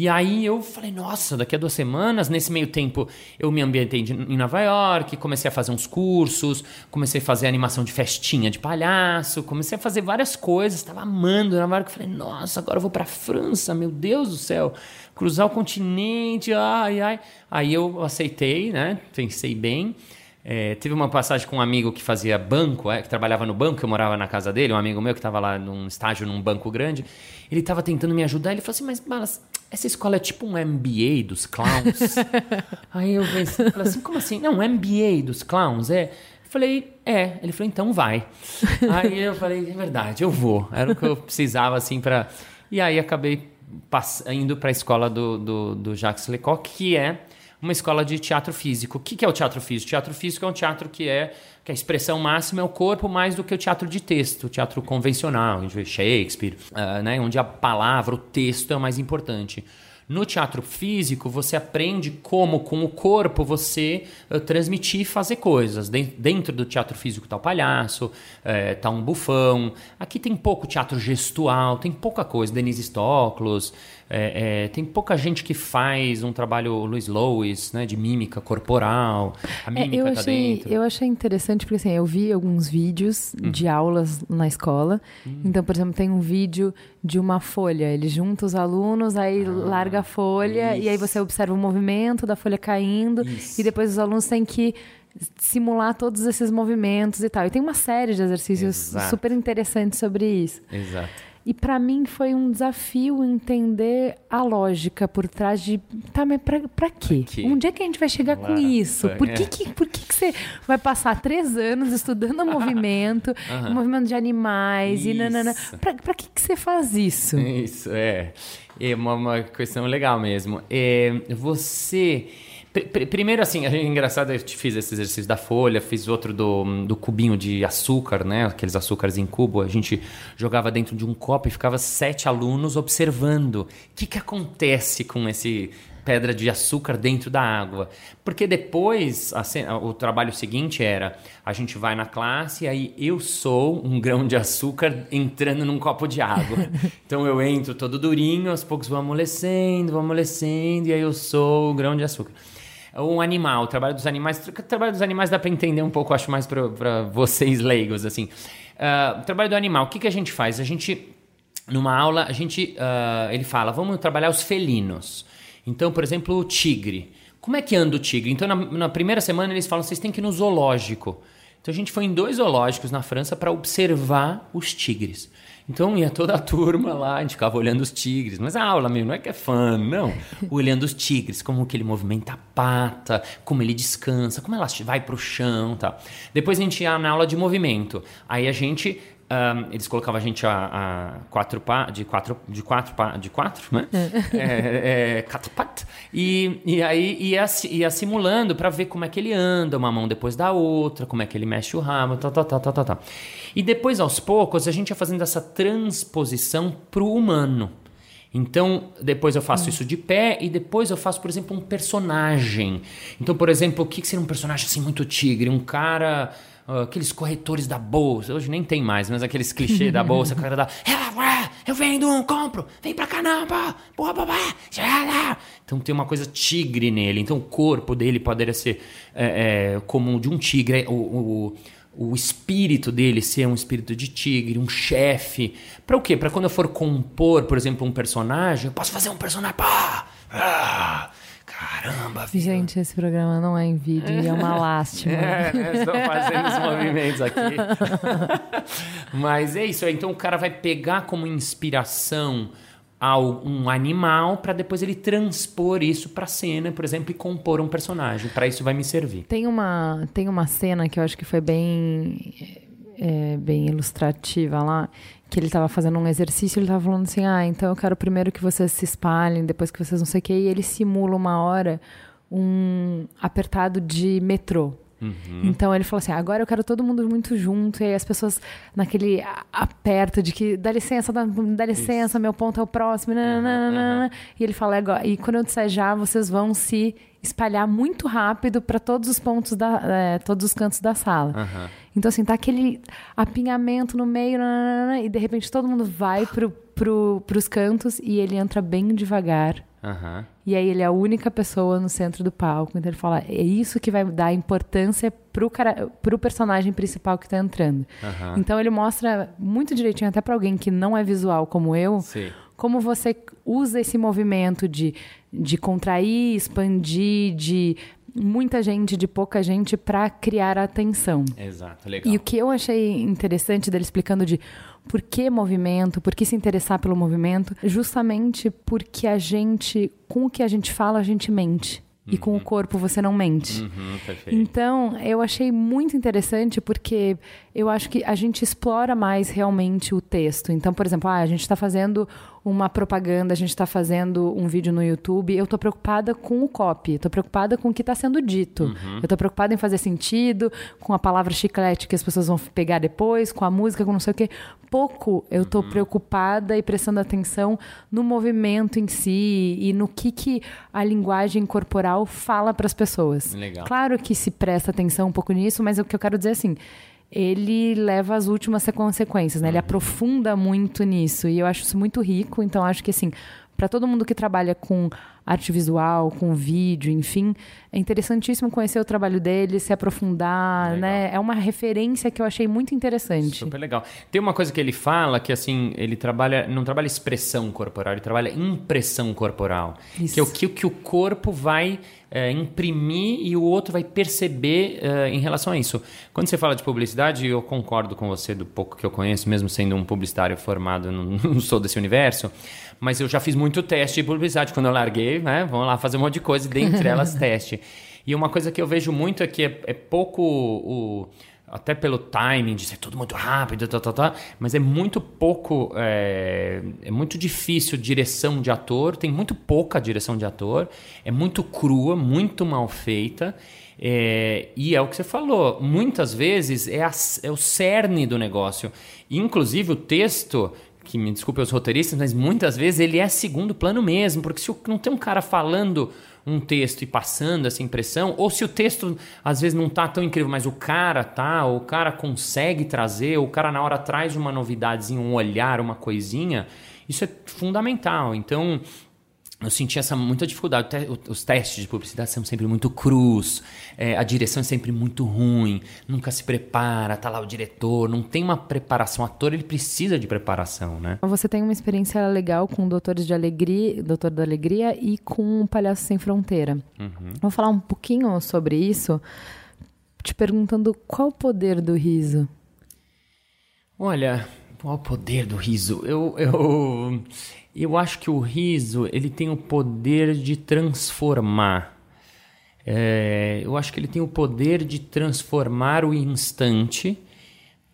[SPEAKER 3] E aí eu falei, nossa, daqui a duas semanas, nesse meio tempo eu me ambientei em Nova York, comecei a fazer uns cursos, comecei a fazer animação de festinha de palhaço, comecei a fazer várias coisas, estava amando Nova York, falei, nossa, agora eu vou para França, meu Deus do céu, cruzar o continente, ai, ai. Aí eu aceitei, né? Pensei bem. É, teve uma passagem com um amigo que fazia banco, é, que trabalhava no banco, eu morava na casa dele, um amigo meu que estava lá num estágio num banco grande. Ele estava tentando me ajudar, ele falou assim: Mas, Balas, essa escola é tipo um MBA dos clowns? Aí eu falei assim: Como assim? Não, MBA dos clowns? É. Eu falei, é. Ele falou, então vai. aí eu falei, é verdade, eu vou. Era o que eu precisava, assim, para. E aí acabei indo para a escola do, do, do Jacques Lecoq, que é uma escola de teatro físico. O que, que é o teatro físico? Teatro físico é um teatro que é que a expressão máxima é o corpo mais do que o teatro de texto, o teatro convencional, onde Shakespeare, ah, né, onde a palavra, o texto é o mais importante. No teatro físico, você aprende como, com o corpo, você eh, transmitir e fazer coisas. Den- Dentro do teatro físico está o palhaço, está um bufão. Aqui tem pouco teatro gestual, tem pouca coisa. Denise Stoklos, eh, eh, tem pouca gente que faz um trabalho, Luiz Lois, né, de mímica corporal. A
[SPEAKER 1] É,
[SPEAKER 3] mímica
[SPEAKER 1] eu,
[SPEAKER 3] está
[SPEAKER 1] achei,
[SPEAKER 3] dentro.
[SPEAKER 1] eu achei interessante, porque assim, eu vi alguns vídeos
[SPEAKER 3] Uhum.
[SPEAKER 1] de aulas na escola. Então, por exemplo, tem um vídeo de uma folha. Ele junta os alunos, aí
[SPEAKER 3] Ah,
[SPEAKER 1] larga a folha, e aí você observa o movimento da folha caindo,
[SPEAKER 3] Isso.
[SPEAKER 1] e depois os alunos têm que simular todos esses movimentos e tal. E tem uma série de exercícios
[SPEAKER 3] Exato.
[SPEAKER 1] super interessantes sobre isso.
[SPEAKER 3] Exato.
[SPEAKER 1] E pra mim foi um desafio entender a lógica por trás de. Tá, mas pra, pra quê?
[SPEAKER 3] quê?
[SPEAKER 1] Onde é que a gente vai chegar com isso? Por que,
[SPEAKER 3] é.
[SPEAKER 1] que, por que, que você vai passar três anos estudando movimento, movimento de animais e nanana?
[SPEAKER 3] Isso.
[SPEAKER 1] Pra, pra que, que você faz isso?
[SPEAKER 3] Isso, é. É uma, uma questão legal mesmo. É, você. Pr- pr- Primeiro, assim, é engraçado, eu te fiz esse exercício da folha, fiz outro do, do cubinho de açúcar, né? Aqueles açúcares em cubo. A gente jogava dentro de um copo e ficava sete alunos observando. O que, que acontece com esse pedra de açúcar dentro da água. Porque depois, a ce- o trabalho seguinte era, a gente vai na classe e aí eu sou um grão de açúcar entrando num copo de água. então eu entro todo durinho, aos poucos vou amolecendo, vou amolecendo, e aí eu sou o grão de açúcar. O animal, o trabalho dos animais. O trabalho dos animais dá para entender um pouco, acho mais para vocês leigos, assim. Uh, o trabalho do animal, o que, que a gente faz? A gente, numa aula, a gente, uh, ele fala, vamos trabalhar os felinos. Então, por exemplo, o tigre. Como é que anda o tigre? Então, na, na primeira semana, eles falam, vocês têm que ir no zoológico. Então, a gente foi em dois zoológicos na França para observar os tigres. Então ia toda a turma lá, a gente ficava olhando os tigres. Mas a aula mesmo, não é que é fã, não. olhando os tigres, como que ele movimenta a pata, como ele descansa, como ela vai pro chão tal. Depois a gente ia na aula de movimento. Aí a gente um, eles colocavam a gente a, a quatro pa, de quatro de quatro pa, de quatro, né? é, é, é e, e aí ia, ia simulando para ver como é que ele anda, uma mão depois da outra, como é que ele mexe o rabo, tal, tal, tal, tal, tal. E depois, aos poucos, a gente ia fazendo essa transposição pro humano. Então, depois eu faço hum. isso de pé e depois eu faço, por exemplo, um personagem. Então, por exemplo, o que seria um personagem assim muito tigre? Um cara aqueles corretores da bolsa, hoje nem tem mais, mas aqueles clichês da bolsa, o cara dá, eu vendo, compro, vem pra cá não, porra, babá, então tem uma coisa tigre nele, então o corpo dele poderia ser é, é, como o de um tigre, o, o o espírito dele ser um espírito de tigre, um chefe. Para o quê? Para quando eu for compor, por exemplo, um personagem, eu posso fazer um personagem. Pá, ah, Caramba,
[SPEAKER 1] viu? Gente, esse programa não é em vídeo e é uma lástima.
[SPEAKER 3] É, né? Estou fazendo os movimentos aqui. Mas é isso. Então o cara vai pegar como inspiração um animal para depois ele transpor isso para cena, por exemplo, e compor um personagem. Para isso vai me servir.
[SPEAKER 1] Tem uma, tem uma cena que eu acho que foi bem, é, bem ilustrativa lá, que ele estava fazendo um exercício, ele estava falando assim: "Ah, então eu quero primeiro que vocês se espalhem, depois que vocês não sei o quê", e ele simula uma hora um apertado de metrô. Uhum. Então ele falou assim: agora eu quero todo mundo muito junto. E aí as pessoas naquele aperto de que dá licença, dá, dá licença, Isso. meu ponto é o próximo. Nananana. Uhum. E ele fala: agora, e quando eu disser já, vocês vão se espalhar muito rápido para todos os pontos da, é, todos os cantos da sala. Uhum. Então assim tá aquele apinhamento no meio nananana, e de repente todo mundo vai pro, pro, pros cantos e ele entra bem devagar Uhum. E aí ele é a única pessoa no centro do palco. Então ele fala, é isso que vai dar importância pro, cara, pro personagem principal que está entrando. Uhum. Então ele mostra muito direitinho, até para alguém que não é visual como eu, Sim. como você usa esse movimento de, de contrair, expandir, de muita gente, de pouca gente, para criar atenção.
[SPEAKER 3] Exato, legal.
[SPEAKER 1] E o que eu achei interessante dele explicando de por que movimento? Por que se interessar pelo movimento? Justamente porque a gente, com o que a gente fala, a gente mente. E com o uhum. corpo você não mente. Uhum, então, eu achei muito interessante porque eu acho que a gente explora mais realmente o texto. Então, por exemplo, ah, a gente está fazendo uma propaganda, a gente está fazendo um vídeo no YouTube, eu estou preocupada com o copy, estou preocupada com o que está sendo dito. Uhum. Eu estou preocupada em fazer sentido, com a palavra chiclete que as pessoas vão pegar depois, com a música, com não sei o quê. Pouco eu estou uhum. preocupada e prestando atenção no movimento em si e no que, que a linguagem corporal fala para as pessoas.
[SPEAKER 3] Legal.
[SPEAKER 1] Claro que se presta atenção um pouco nisso, mas o que eu quero dizer é assim, ele leva as últimas consequências, né? Ele uhum. aprofunda muito nisso e eu acho isso muito rico. Então acho que assim, para todo mundo que trabalha com arte visual, com vídeo, enfim, é interessantíssimo conhecer o trabalho dele, se aprofundar, legal. né? É uma referência que eu achei muito interessante.
[SPEAKER 3] Super legal. Tem uma coisa que ele fala que assim, ele trabalha, não trabalha expressão corporal, ele trabalha impressão corporal, Isso. que é o que, que o corpo vai é, imprimir e o outro vai perceber é, em relação a isso. Quando você fala de publicidade, eu concordo com você do pouco que eu conheço, mesmo sendo um publicitário formado, não, não sou desse universo, mas eu já fiz muito teste de publicidade. Quando eu larguei, né, vamos lá fazer um monte de coisa, dentre elas teste. E uma coisa que eu vejo muito é que é, é pouco o até pelo timing de ser tudo muito rápido, tá, tá, tá, mas é muito pouco, é, é, muito difícil direção de ator, tem muito pouca direção de ator, é muito crua, muito mal feita, é, e é o que você falou, muitas vezes é, a, é o cerne do negócio. Inclusive o texto, que me desculpe os roteiristas, mas muitas vezes ele é segundo plano mesmo, porque se não tem um cara falando um texto e passando essa impressão, ou se o texto às vezes não tá tão incrível, mas o cara tá, o cara consegue trazer, o cara na hora traz uma novidadezinha, um olhar, uma coisinha, isso é fundamental. Então, eu senti essa muita dificuldade. Os testes de publicidade são sempre muito crus, é, a direção é sempre muito ruim, nunca se prepara, tá lá o diretor, não tem uma preparação. O ator ele precisa de preparação, né?
[SPEAKER 1] Você tem uma experiência legal com Doutores de Alegria, Doutor da Alegria e com Palhaço Sem Fronteira. Uhum. Vou falar um pouquinho sobre isso, te perguntando qual o poder do riso.
[SPEAKER 3] Olha, qual o poder do riso? Eu, eu eu acho que o riso ele tem o poder de transformar. É, eu acho que ele tem o poder de transformar o instante.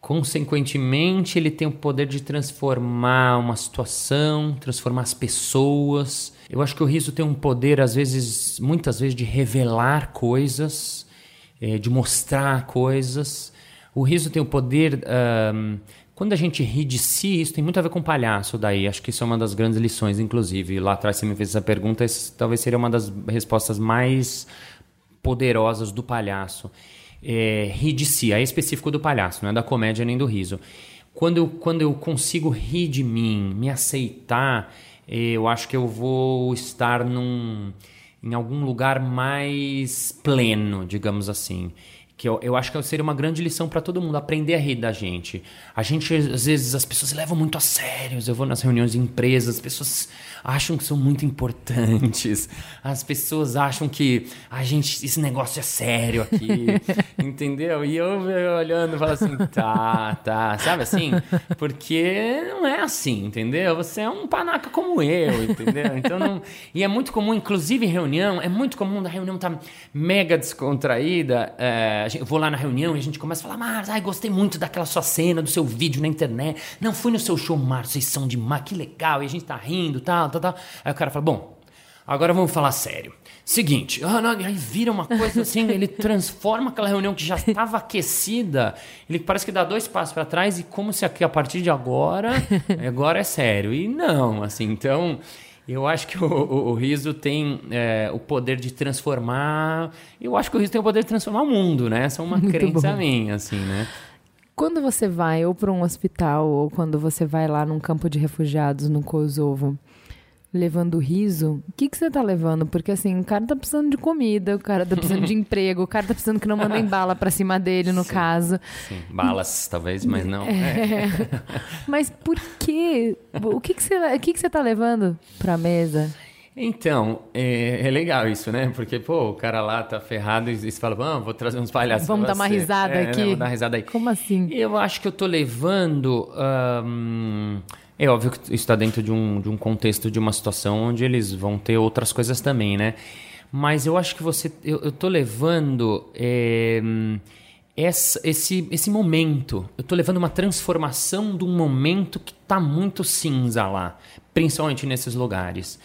[SPEAKER 3] Consequentemente, ele tem o poder de transformar uma situação, transformar as pessoas. Eu acho que o riso tem um poder, às vezes, muitas vezes, de revelar coisas, é, de mostrar coisas. O riso tem o poder um, quando a gente ri de si, isso tem muito a ver com palhaço daí. Acho que isso é uma das grandes lições, inclusive. Lá atrás você me fez essa pergunta, talvez seria uma das respostas mais poderosas do palhaço. É, rir de si, aí é específico do palhaço, não é da comédia nem do riso. Quando eu, quando eu consigo rir de mim, me aceitar, é, eu acho que eu vou estar num, em algum lugar mais pleno, digamos assim que eu, eu acho que seria uma grande lição para todo mundo, aprender a rir da gente. A gente, às vezes, as pessoas levam muito a sério. Eu vou nas reuniões de empresas, as pessoas acham que são muito importantes. As pessoas acham que a gente, esse negócio é sério aqui, entendeu? E eu, eu olhando, falo assim, tá, tá, sabe assim? Porque não é assim, entendeu? Você é um panaca como eu, entendeu? Então não... E é muito comum, inclusive em reunião, é muito comum da reunião estar tá mega descontraída. É, eu vou lá na reunião e a gente começa a falar, Márcio, ai, gostei muito daquela sua cena, do seu vídeo na internet. Não, fui no seu show, Márcio, vocês são demais, que legal. E a gente tá rindo, tal, tal, tal. Aí o cara fala, bom, agora vamos falar sério. Seguinte, aí vira uma coisa assim, ele transforma aquela reunião que já estava aquecida, ele parece que dá dois passos para trás e como se aqui a partir de agora, agora é sério. E não, assim, então eu acho que o, o, o riso tem é, o poder de transformar. Eu acho que o riso tem o poder de transformar o mundo, né? Essa é uma Muito crença bom. minha, assim, né?
[SPEAKER 1] Quando você vai ou para um hospital ou quando você vai lá num campo de refugiados no Kosovo, levando riso, o que, que você tá levando? Porque assim, o cara tá precisando de comida, o cara tá precisando de emprego, o cara tá precisando que não mandem bala para cima dele, no
[SPEAKER 3] sim,
[SPEAKER 1] caso.
[SPEAKER 3] Sim, balas talvez, mas não.
[SPEAKER 1] É. É. mas por quê? O que, que, você, o que, que você tá levando pra mesa?
[SPEAKER 3] Então, é, é, legal isso, né? Porque, pô, o cara lá tá ferrado e, você fala, vamos, vou trazer uns palhaços
[SPEAKER 1] Vamos dar uma risada
[SPEAKER 3] é,
[SPEAKER 1] aqui.
[SPEAKER 3] Né? Vamos dar uma risada aí.
[SPEAKER 1] Como assim?
[SPEAKER 3] Eu acho que eu tô levando... Um, é óbvio que isso está dentro de um, de um contexto, de uma situação onde eles vão ter outras coisas também, né? Mas eu acho que você. Eu, eu tô levando é, essa, esse, esse momento. Eu tô levando uma transformação de um momento que tá muito cinza lá, principalmente nesses lugares.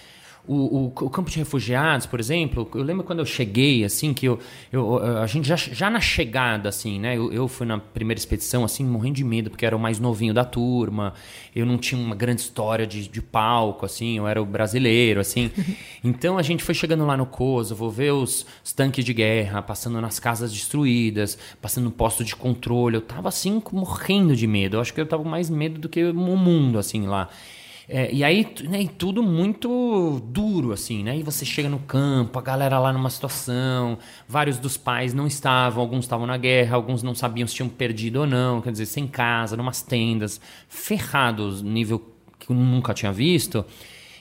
[SPEAKER 3] O, o, o, campo de refugiados, por exemplo, eu lembro quando eu cheguei, assim, que eu, eu a gente já, já na chegada, assim, né? Eu, eu fui na primeira expedição, assim, morrendo de medo, porque era o mais novinho da turma, eu não tinha uma grande história de, de palco, assim, eu era o brasileiro, assim. Então a gente foi chegando lá no Kosovo, ver os, os tanques de guerra, passando nas casas destruídas, passando no posto de controle. Eu tava, assim, morrendo de medo. Eu acho que eu tava mais medo do que o mundo, assim, lá. É, e aí, né, tudo muito duro, assim, né? E você chega no campo, a galera lá numa situação, vários dos pais não estavam, alguns estavam na guerra, alguns não sabiam se tinham perdido ou não, quer dizer, sem casa, numas tendas, ferrados, nível que eu nunca tinha visto.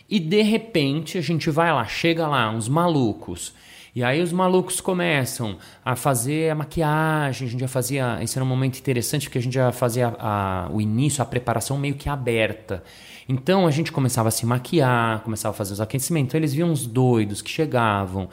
[SPEAKER 3] E de repente a gente vai lá, chega lá, uns malucos. E aí os malucos começam a fazer a maquiagem, a gente já fazia, esse era um momento interessante porque a gente já fazia a, a, o início, a preparação meio que aberta. Então a gente começava a se maquiar, começava a fazer os aquecimentos. Então, eles viam uns doidos que chegavam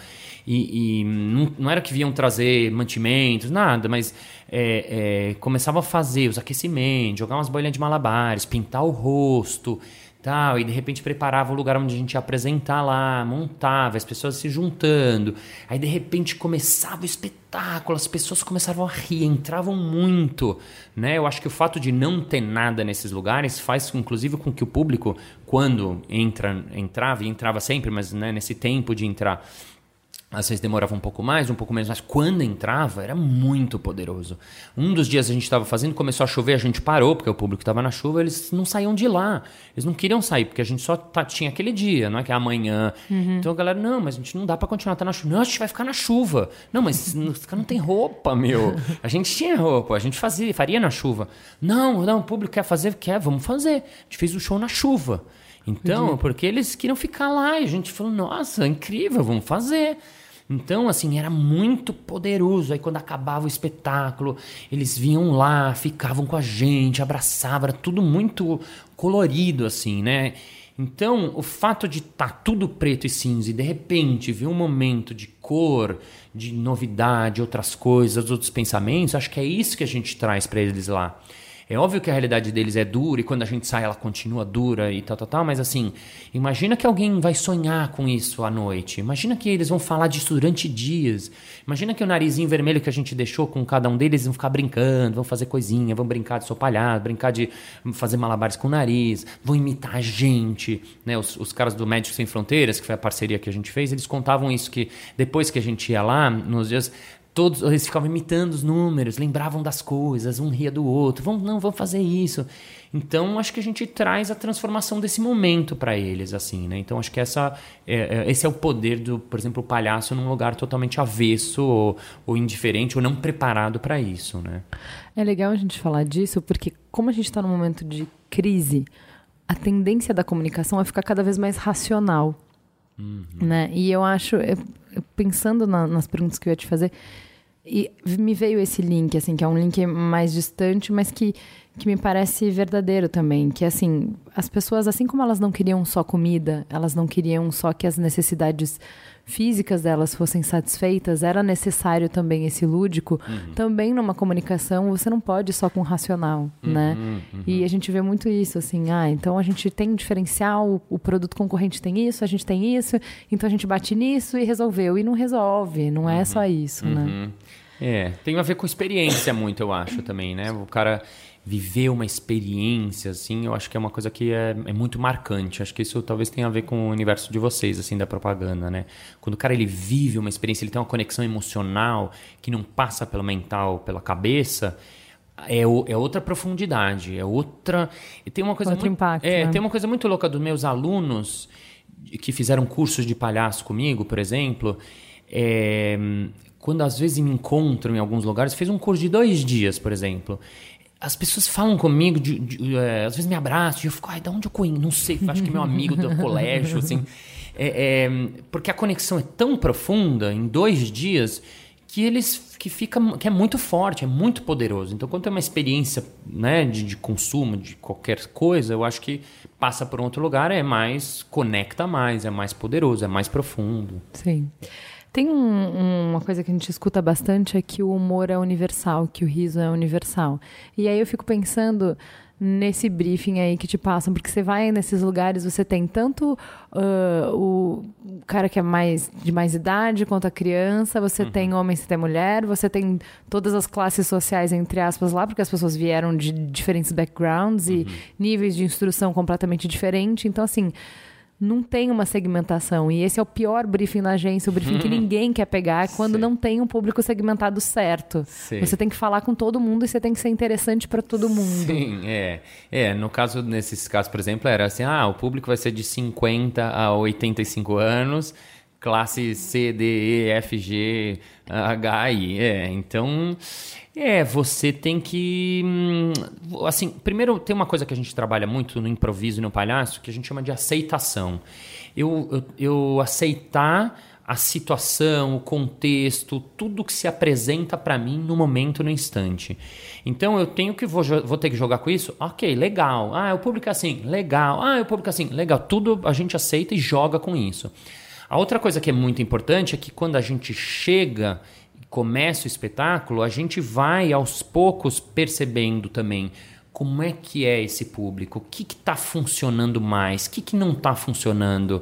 [SPEAKER 3] e, e não, não, era que vinham trazer mantimentos, nada, mas é, é, começava a fazer os aquecimentos, jogar umas bolinhas de malabares, pintar o rosto tal, e de repente preparava o lugar onde a gente ia apresentar lá, montava, as pessoas se juntando. Aí de repente começava o espetáculo, as pessoas começavam a rir, entravam muito, né? Eu acho que o fato de não ter nada nesses lugares faz inclusive com que o público quando entra, entrava e entrava sempre, mas né, nesse tempo de entrar Às vezes demorava um pouco mais, um pouco menos, mas quando entrava era muito poderoso. Um dos dias a gente estava fazendo, começou a chover, a gente parou, porque o público estava na chuva, eles não saíam de lá. Eles não queriam sair, porque a gente só tá, tinha aquele dia, não é que é amanhã. Então a galera, não, mas a gente não dá para continuar tá na chuva. Não, a gente vai ficar na chuva. Não, mas os caras não tem roupa, meu. A gente tinha roupa, a gente fazia, faria na chuva. Não, não, o público quer fazer, quer, vamos fazer. A gente fez o show na chuva. Então, porque eles queriam ficar lá e a gente falou, nossa, incrível, vamos fazer. Então, assim, era muito poderoso. Aí, quando acabava o espetáculo, eles vinham lá, ficavam com a gente, abraçavam, era tudo muito colorido, assim, né? Então, o fato de estar tá tudo preto e cinza e de repente vir um momento de cor, de novidade, outras coisas, outros pensamentos, acho que é isso que a gente traz para eles lá. É óbvio que a realidade deles é dura e quando a gente sai ela continua dura e tal, tal, tal, mas assim, imagina que alguém vai sonhar com isso à noite. Imagina que eles vão falar disso durante dias. Imagina que o narizinho vermelho que a gente deixou com cada um deles vão ficar brincando, vão fazer coisinha, vão brincar de sopalhado, brincar de fazer malabares com o nariz, vão imitar a gente. Né? Os, os caras do Médicos Sem Fronteiras, que foi a parceria que a gente fez, eles contavam isso que depois que a gente ia lá, nos dias todos eles ficavam imitando os números, lembravam das coisas, um ria do outro, vamos não, vamos fazer isso. Então acho que a gente traz a transformação desse momento para eles assim, né? Então acho que essa é, é, esse é o poder do, por exemplo, o palhaço num lugar totalmente avesso ou, ou indiferente ou não preparado para isso, né?
[SPEAKER 1] É legal a gente falar disso porque como a gente está num momento de crise, a tendência da comunicação é ficar cada vez mais racional. Uhum. Né? E eu acho, eu, pensando na, nas perguntas que eu ia te fazer, e me veio esse link, assim, que é um link mais distante, mas que, que me parece verdadeiro também. Que, assim, as pessoas, assim como elas não queriam só comida, elas não queriam só que as necessidades físicas delas fossem satisfeitas, era necessário também esse lúdico. Uhum. Também numa comunicação, você não pode só com racional, uhum, né? Uhum. E a gente vê muito isso, assim, ah, então a gente tem um diferencial, o, produto concorrente tem isso, a gente tem isso, então a gente bate nisso e resolveu. E não resolve, não é só isso, né?
[SPEAKER 3] Uhum. É, tem a ver com experiência muito, eu acho também, né? O cara viver uma experiência, assim, eu acho que é uma coisa que é, é, muito marcante. Acho que isso talvez tenha a ver com o universo de vocês, assim, da propaganda, né? Quando o cara ele vive uma experiência, ele tem uma conexão emocional que não passa pelo mental, pela cabeça, é, o, é outra profundidade, é outra. E tem uma coisa
[SPEAKER 1] Outro
[SPEAKER 3] muito,
[SPEAKER 1] impacto,
[SPEAKER 3] é,
[SPEAKER 1] né?
[SPEAKER 3] tem uma coisa muito louca dos meus alunos que fizeram cursos de palhaço comigo, por exemplo. É, quando às vezes me encontram em alguns lugares, fez um curso de dois dias, por exemplo. As pessoas falam comigo, de, de, é, às vezes me abraçam, e eu fico, ai, de onde eu conheço? Não sei, acho que é meu amigo do colégio, assim. É, é, porque a conexão é tão profunda em dois dias que eles que fica que é muito forte, é muito poderoso. Então, quando tem uma experiência né, de, de, consumo de qualquer coisa, eu acho que passa por um outro lugar, é mais conecta mais, é mais poderoso, é mais profundo.
[SPEAKER 1] Sim. Tem um, uma coisa que a gente escuta bastante é que o humor é universal, que o riso é universal. E aí eu fico pensando nesse briefing aí que te passam, porque você vai nesses lugares, você tem tanto uh, o cara que é mais de mais idade quanto a criança, você uhum. tem homem, você tem mulher, você tem todas as classes sociais entre aspas lá, porque as pessoas vieram de diferentes backgrounds uhum. e níveis de instrução completamente diferentes. Então assim, não tem uma segmentação. E esse é o pior briefing na agência, o briefing que ninguém quer pegar, é quando Sim. não tem um público segmentado certo. Sim. Você tem que falar com todo mundo e você tem que ser interessante para todo mundo.
[SPEAKER 3] Sim, é. É, no caso, nesses casos, por exemplo, era assim: ah, o público vai ser de 50 a 85 anos classe C, D, E, F, G, H, I. É, então, é, você tem que. Hum, assim, primeiro tem uma coisa que a gente trabalha muito no improviso e no palhaço que a gente chama de aceitação. Eu, eu, eu aceitar a situação, o contexto, tudo que se apresenta para mim no momento, no instante. Então eu tenho que vou, vou ter que jogar com isso. Ok, legal. Ah, o público é assim, legal. Ah, o público é assim, legal. Tudo a gente aceita e joga com isso. A outra coisa que é muito importante é que quando a gente chega e começa o espetáculo, a gente vai aos poucos percebendo também como é que é esse público, o que está funcionando mais, o que, que não está funcionando.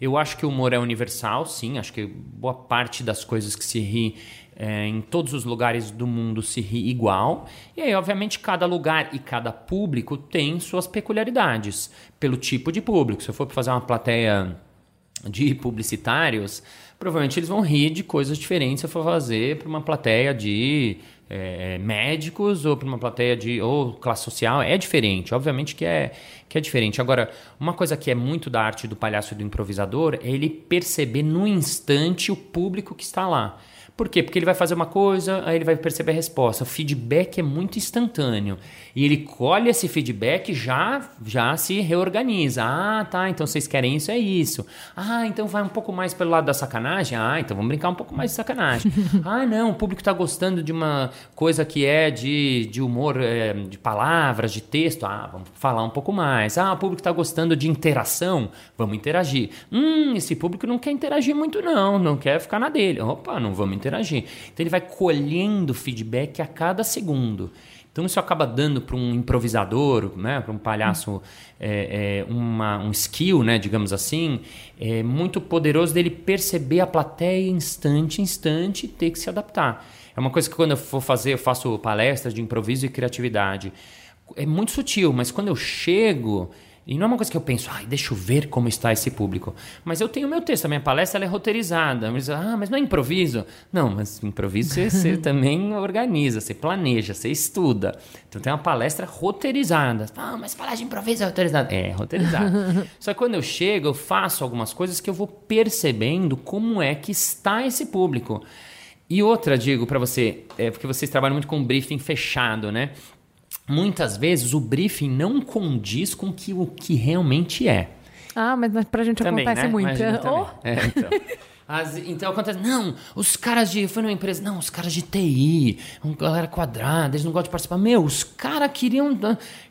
[SPEAKER 3] Eu acho que o humor é universal, sim, acho que boa parte das coisas que se ri é, em todos os lugares do mundo se ri igual. E aí, obviamente, cada lugar e cada público tem suas peculiaridades, pelo tipo de público. Se eu for fazer uma plateia de publicitários, provavelmente eles vão rir de coisas diferentes se for fazer para uma plateia de é, médicos ou para uma plateia de ou classe social é diferente, obviamente que é que é diferente. Agora, uma coisa que é muito da arte do palhaço e do improvisador é ele perceber no instante o público que está lá. Por quê? Porque ele vai fazer uma coisa, aí ele vai perceber a resposta. O feedback é muito instantâneo. E ele colhe esse feedback e já, já se reorganiza. Ah, tá, então vocês querem isso, é isso. Ah, então vai um pouco mais pelo lado da sacanagem. Ah, então vamos brincar um pouco mais de sacanagem. ah, não, o público está gostando de uma coisa que é de, de humor, é, de palavras, de texto. Ah, vamos falar um pouco mais. Ah, o público está gostando de interação. Vamos interagir. Hum, esse público não quer interagir muito, não. Não quer ficar na dele. Opa, não vamos interagir interagir. Então ele vai colhendo feedback a cada segundo. Então isso acaba dando para um improvisador, né, para um palhaço, é, é, uma, um skill, né, digamos assim, é muito poderoso dele perceber a plateia instante, instante e ter que se adaptar. É uma coisa que quando eu for fazer, eu faço palestras de improviso e criatividade. É muito sutil, mas quando eu chego, e não é uma coisa que eu penso, ai, deixa eu ver como está esse público. Mas eu tenho o meu texto, a minha palestra é roteirizada. Mas, ah, mas não é improviso? Não, mas improviso você, você também organiza, você planeja, você estuda. Então tem uma palestra roteirizada. Ah, mas palestra de improviso é roteirizada. É, roteirizada. Só que quando eu chego, eu faço algumas coisas que eu vou percebendo como é que está esse público. E outra, digo para você, é porque vocês trabalham muito com briefing fechado, né? Muitas vezes o briefing não condiz com que, o que realmente é.
[SPEAKER 1] Ah, mas pra gente também, acontece né? muito.
[SPEAKER 3] Oh. É, então. As, então acontece, não, os caras de. Foi numa empresa, não, os caras de TI, uma galera quadrada, eles não gostam de participar. Meu, os caras queriam.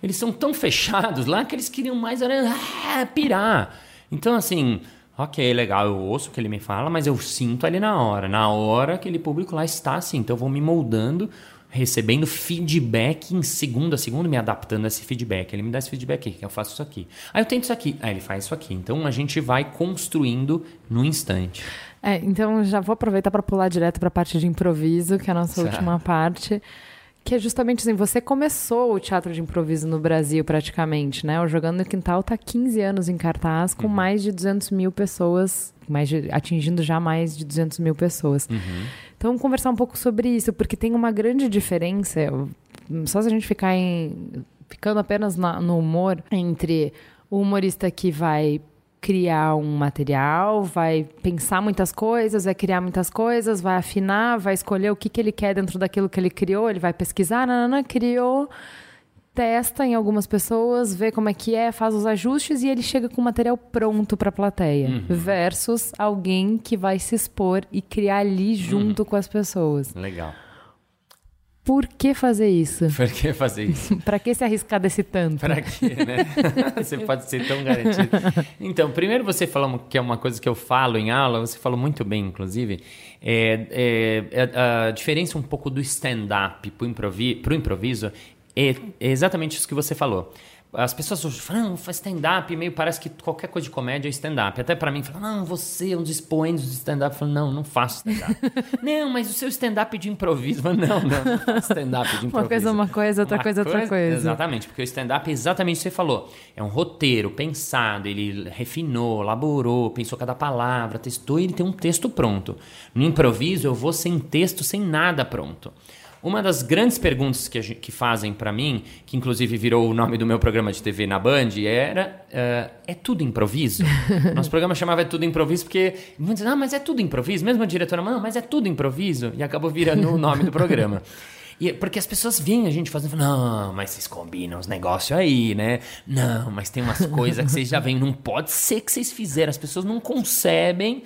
[SPEAKER 3] Eles são tão fechados lá que eles queriam mais ah, pirar. Então, assim, ok, legal, eu ouço o que ele me fala, mas eu sinto ali na hora. Na hora aquele público lá está assim, então eu vou me moldando recebendo feedback em segundo a segundo, me adaptando a esse feedback. Ele me dá esse feedback aqui, eu faço isso aqui. Aí eu tento isso aqui, aí ele faz isso aqui. Então a gente vai construindo no instante.
[SPEAKER 1] É, então já vou aproveitar para pular direto para a parte de improviso, que é a nossa certo. última parte. Que é justamente assim, você começou o teatro de improviso no Brasil praticamente, né? O Jogando no Quintal está 15 anos em cartaz, com uhum. mais de 200 mil pessoas, mais de, atingindo já mais de 200 mil pessoas. Uhum. Então, vamos conversar um pouco sobre isso, porque tem uma grande diferença, só se a gente ficar em, ficando apenas na, no humor, entre o humorista que vai criar um material, vai pensar muitas coisas, vai criar muitas coisas, vai afinar, vai escolher o que, que ele quer dentro daquilo que ele criou, ele vai pesquisar, nanana, criou testa em algumas pessoas, vê como é que é, faz os ajustes e ele chega com o material pronto para a plateia. Uhum. Versus alguém que vai se expor e criar ali junto uhum. com as pessoas.
[SPEAKER 3] Legal.
[SPEAKER 1] Por que fazer isso?
[SPEAKER 3] Por que fazer isso?
[SPEAKER 1] para que se arriscar desse tanto?
[SPEAKER 3] Para quê, né? você pode ser tão garantido. Então, primeiro você falou que é uma coisa que eu falo em aula, você falou muito bem, inclusive, é, é, é a diferença um pouco do stand-up para o improviso é, é exatamente isso que você falou. As pessoas falam, faz stand-up, meio parece que qualquer coisa de comédia é stand-up. Até para mim, falam, não, você é um dos expoentes do stand-up. Eu falo, não, não faço stand-up. não, mas o seu stand-up de improviso. Falo, não, não, não faço stand-up de improviso.
[SPEAKER 1] Uma coisa é uma coisa, outra
[SPEAKER 3] uma
[SPEAKER 1] coisa é outra coisa.
[SPEAKER 3] Exatamente, porque o stand-up é exatamente o que você falou. É um roteiro pensado, ele refinou, elaborou, pensou cada palavra, testou e ele tem um texto pronto. No improviso, eu vou sem texto, sem nada pronto. Uma das grandes perguntas que, gente, que fazem para mim, que inclusive virou o nome do meu programa de TV na Band, era: uh, é tudo improviso? Nosso programa chamava É Tudo Improviso porque muitos ah, mas é tudo improviso? Mesmo a diretora, não, mas é tudo improviso? E acabou virando o nome do programa. E, porque as pessoas veem a gente fazendo, não, mas vocês combinam os negócios aí, né? Não, mas tem umas coisas que vocês já veem, não pode ser que vocês fizeram. As pessoas não concebem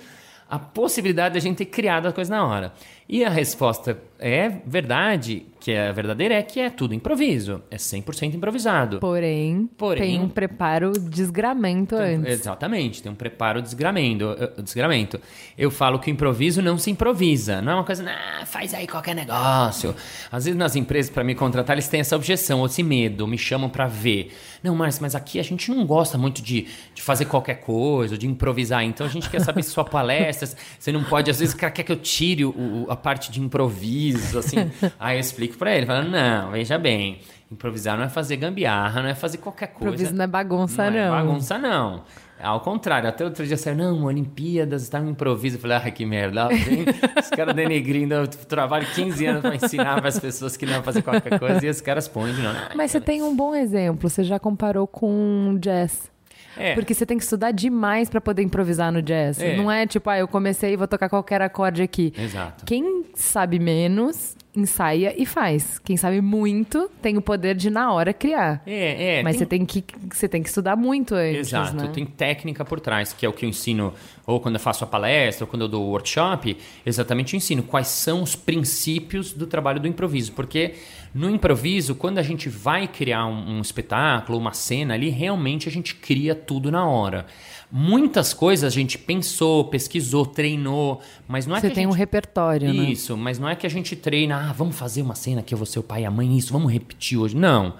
[SPEAKER 3] a possibilidade de a gente ter criado a coisa na hora. E a resposta é verdade, que é verdadeira, é que é tudo improviso. É 100% improvisado.
[SPEAKER 1] Porém, Porém, tem um preparo desgramento
[SPEAKER 3] tem,
[SPEAKER 1] antes.
[SPEAKER 3] Exatamente, tem um preparo desgramento, desgramento. Eu falo que o improviso não se improvisa. Não é uma coisa, faz aí qualquer negócio. Às vezes nas empresas, para me contratar, eles têm essa objeção, ou esse medo, me chamam para ver. Não, Márcio, mas aqui a gente não gosta muito de, de fazer qualquer coisa, de improvisar. Então a gente quer saber se sua palestra, você não pode, às vezes, quer que eu tire o, a parte de improviso, assim. Aí eu explico para ele, falando, não, veja bem, improvisar não é fazer gambiarra, não é fazer qualquer coisa.
[SPEAKER 1] Improviso não é bagunça,
[SPEAKER 3] não.
[SPEAKER 1] Não
[SPEAKER 3] é bagunça, não. Ao contrário, até outro dia saiu, não, Olimpíadas, tá um improviso. Eu falei, ah, que merda. Os caras denegrindo, eu trabalho 15 anos para ensinar para as pessoas que não fazer qualquer coisa e os caras põem de novo.
[SPEAKER 1] Mas você tem um bom exemplo, você já comparou com jazz.
[SPEAKER 3] É.
[SPEAKER 1] Porque você tem que estudar demais para poder improvisar no jazz.
[SPEAKER 3] É.
[SPEAKER 1] Não é tipo, ah, eu comecei e vou tocar qualquer acorde aqui.
[SPEAKER 3] Exato.
[SPEAKER 1] Quem sabe menos, ensaia e faz. Quem sabe muito, tem o poder de na hora criar.
[SPEAKER 3] É, é.
[SPEAKER 1] Mas
[SPEAKER 3] tem-
[SPEAKER 1] você tem que você tem que estudar muito antes,
[SPEAKER 3] Exato,
[SPEAKER 1] né?
[SPEAKER 3] tem técnica por trás, que é o que eu ensino, ou quando eu faço a palestra, ou quando eu dou o workshop, exatamente eu ensino quais são os princípios do trabalho do improviso. Porque no improviso, quando a gente vai criar um, um espetáculo, uma cena ali, realmente a gente cria tudo na hora. Muitas coisas a gente pensou, pesquisou, treinou, mas não é
[SPEAKER 1] Você
[SPEAKER 3] que a
[SPEAKER 1] tem um
[SPEAKER 3] gente...
[SPEAKER 1] repertório, né?
[SPEAKER 3] Isso, mas não é que a gente treina, ah, vamos fazer uma cena que eu vou ser o pai e a mãe, isso, vamos repetir hoje. Não.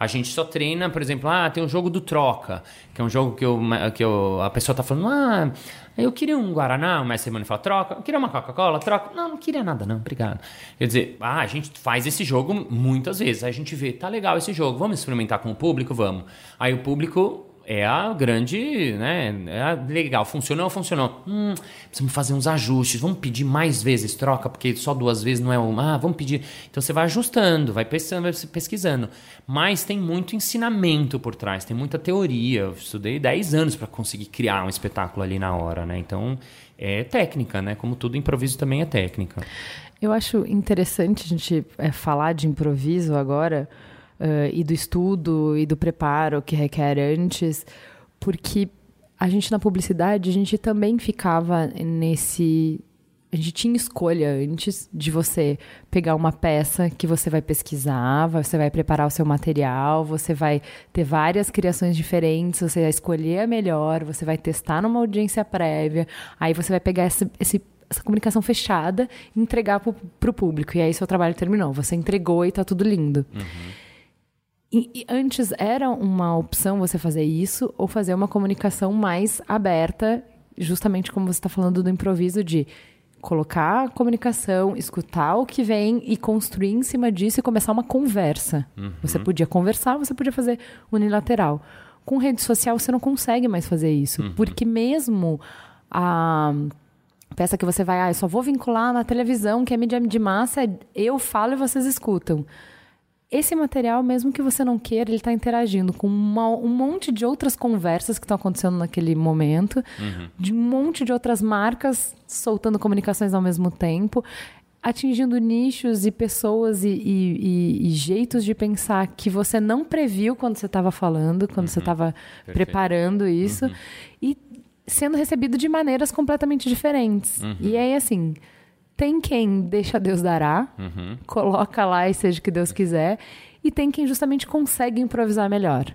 [SPEAKER 3] A gente só treina, por exemplo, ah, tem um jogo do troca, que é um jogo que, eu, que eu, a pessoa tá falando, ah, eu queria um Guaraná, o mestre Simone fala, troca, eu queria uma Coca-Cola, troca. Não, não queria nada, não, obrigado. Quer dizer, ah, a gente faz esse jogo muitas vezes, aí a gente vê, tá legal esse jogo, vamos experimentar com o público? Vamos. Aí o público é a grande, né? É legal, funcionou ou funcionou? Hum, precisamos fazer uns ajustes, vamos pedir mais vezes troca, porque só duas vezes não é uma. Ah, vamos pedir. Então você vai ajustando, vai pesquisando, vai pesquisando. Mas tem muito ensinamento por trás, tem muita teoria. Eu estudei 10 anos para conseguir criar um espetáculo ali na hora, né? Então é técnica, né? Como tudo improviso também é técnica.
[SPEAKER 1] Eu acho interessante a gente é, falar de improviso agora eh, e do estudo e do preparo que requer antes, porque a gente na publicidade a gente também ficava nesse a gente tinha escolha antes de você pegar uma peça que você vai pesquisar, você vai preparar o seu material, você vai ter várias criações diferentes, você vai escolher a melhor, você vai testar numa audiência prévia, aí você vai pegar esse, esse- essa comunicação fechada e entregar para o público. E aí seu trabalho terminou. Você entregou e tá tudo lindo. E, e antes era uma opção você fazer isso ou fazer uma comunicação mais aberta, justamente como você está falando do improviso de colocar a comunicação, escutar o que vem e construir em cima disso e começar uma conversa. Você podia conversar, você podia fazer unilateral. Com rede social você não consegue mais fazer isso, porque mesmo a peça que você vai, ah, eu só vou vincular na televisão, que é mídia de massa, eu falo e vocês escutam. Esse material, mesmo que você não queira, ele está interagindo com uma- um monte de outras conversas que estão acontecendo naquele momento, de um monte de outras marcas soltando comunicações ao mesmo tempo, atingindo nichos e pessoas e, e- e- e jeitos de pensar que você não previu quando você estava falando, quando você estava preparando isso, e sendo recebido de maneiras completamente diferentes. E aí, assim, tem quem deixa Deus dará, coloca lá e seja o que Deus quiser, e tem quem justamente consegue improvisar melhor.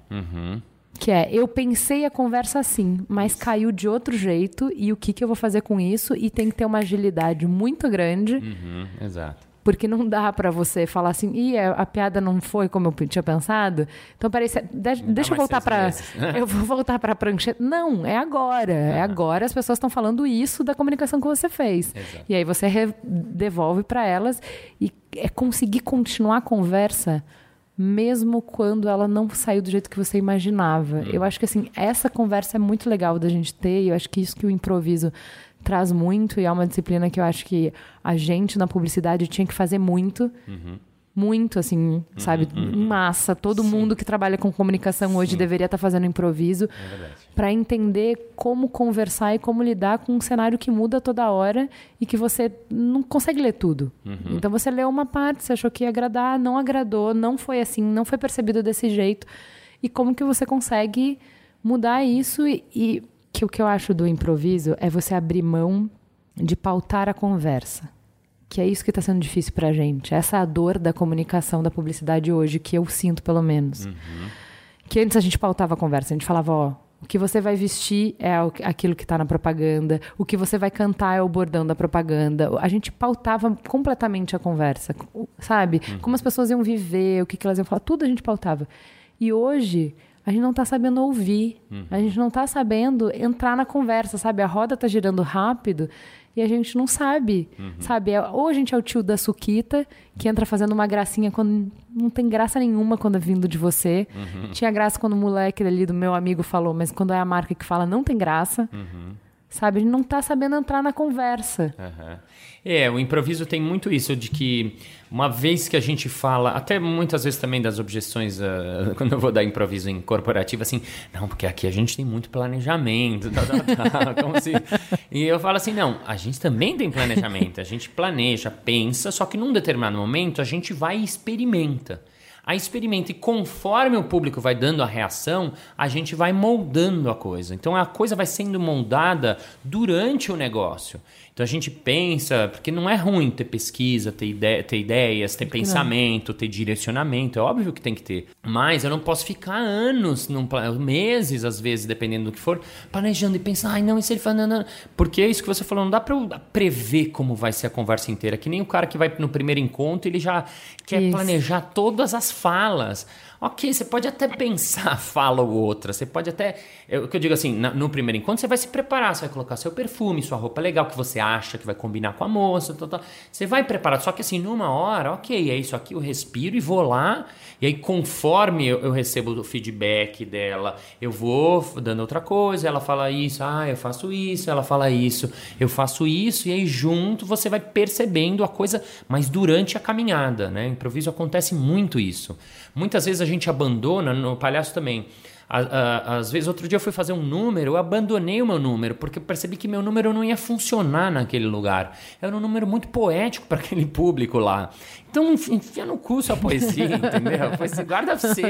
[SPEAKER 1] Que é, eu pensei a conversa assim, mas caiu de outro jeito, e o que, que eu vou fazer com isso? E tem que ter uma agilidade muito grande,
[SPEAKER 3] Uhum, exato.
[SPEAKER 1] Porque não dá pra você falar assim, ih, a, a piada não foi como eu tinha pensado. Então, peraí, de- deixa eu voltar
[SPEAKER 3] meses.
[SPEAKER 1] Eu vou voltar pra prancheta. Não, é agora. É agora as pessoas estão falando isso da comunicação que você fez.
[SPEAKER 3] Exato.
[SPEAKER 1] E aí você devolve pra elas e é conseguir continuar a conversa mesmo quando ela não saiu do jeito que você imaginava. Eu acho que assim, essa conversa é muito legal da gente ter, e eu acho que isso que o improviso traz muito e é uma disciplina que eu acho que a gente na publicidade tinha que fazer muito. Muito, assim, sabe? Em massa. Todo mundo que trabalha com comunicação hoje deveria estar fazendo improviso para entender como conversar e como lidar com um cenário que muda toda hora e que você não consegue ler tudo. Então você leu uma parte, você achou que ia agradar, não agradou, não foi assim, não foi percebido desse jeito. E como que você consegue mudar isso e, e que o que eu acho do improviso é você abrir mão de pautar a conversa. Que é isso que está sendo difícil pra gente. Essa é a dor da comunicação, da publicidade hoje, que eu sinto pelo menos. Que antes a gente pautava a conversa, a gente falava, ó, o que você vai vestir é aquilo que está na propaganda, o que você vai cantar é o bordão da propaganda. A gente pautava completamente a conversa, sabe? Como as pessoas iam viver, o que, que elas iam falar, tudo a gente pautava. E hoje a gente não está sabendo ouvir, a gente não está sabendo entrar na conversa, sabe? A roda está girando rápido E a gente não sabe, sabe? É- Ou a gente é o tio da Suquita, que entra fazendo uma gracinha quando não tem graça nenhuma quando é vindo de você. Tinha graça quando o moleque ali do meu amigo falou, mas quando é a marca que fala, não tem graça. Sabe? Gente não tá sabendo entrar na conversa.
[SPEAKER 3] Aham. É, o improviso tem muito isso de que uma vez que a gente fala, até muitas vezes também das objeções, ah, quando eu vou dar improviso em corporativo, assim, não, porque aqui a gente tem muito planejamento, tá, tá, tá, se... E eu falo assim, não, a gente também tem planejamento, a gente planeja, pensa, só que num determinado momento a gente vai e experimenta. Aí experimenta e conforme o público vai dando a reação, a gente vai moldando a coisa. Então a coisa vai sendo moldada durante o negócio. Então a gente pensa, porque não é ruim ter pesquisa, ter, ide ter ideias, ter pensamento, ter direcionamento, é óbvio que tem que ter. Mas eu não posso ficar anos, num, meses às vezes, dependendo do que for, planejando e pensando, ai não, se ele fala, não, não. Porque é isso que você falou, não dá pra eu prever como vai ser a conversa inteira. Que nem o cara que vai no primeiro encontro, ele já quer
[SPEAKER 1] Isso.
[SPEAKER 3] planejar todas as falas. Ok, você pode até pensar fala ou outra, você pode até. é O que eu digo assim, no primeiro encontro você vai se preparar, você vai colocar seu perfume, sua roupa legal, que você acha que vai combinar com a moça, tal, tal. você vai preparar. Só que assim, numa hora, ok, é isso aqui, eu respiro e vou lá, e aí conforme eu, eu recebo o feedback dela, eu vou dando outra coisa, ela fala isso, ah, eu faço isso, ela fala isso, eu faço isso, e aí junto você vai percebendo a coisa, mas durante a caminhada, né? Improviso acontece muito isso. Muitas vezes a gente abandona, no palhaço também. Às vezes, outro dia eu fui fazer um número, eu abandonei o meu número, porque eu percebi que meu número não ia funcionar naquele lugar. Era um número muito poético para aquele público lá. Então, enfi- enfia no cu sua poesia, entendeu? Poesia, guarda você.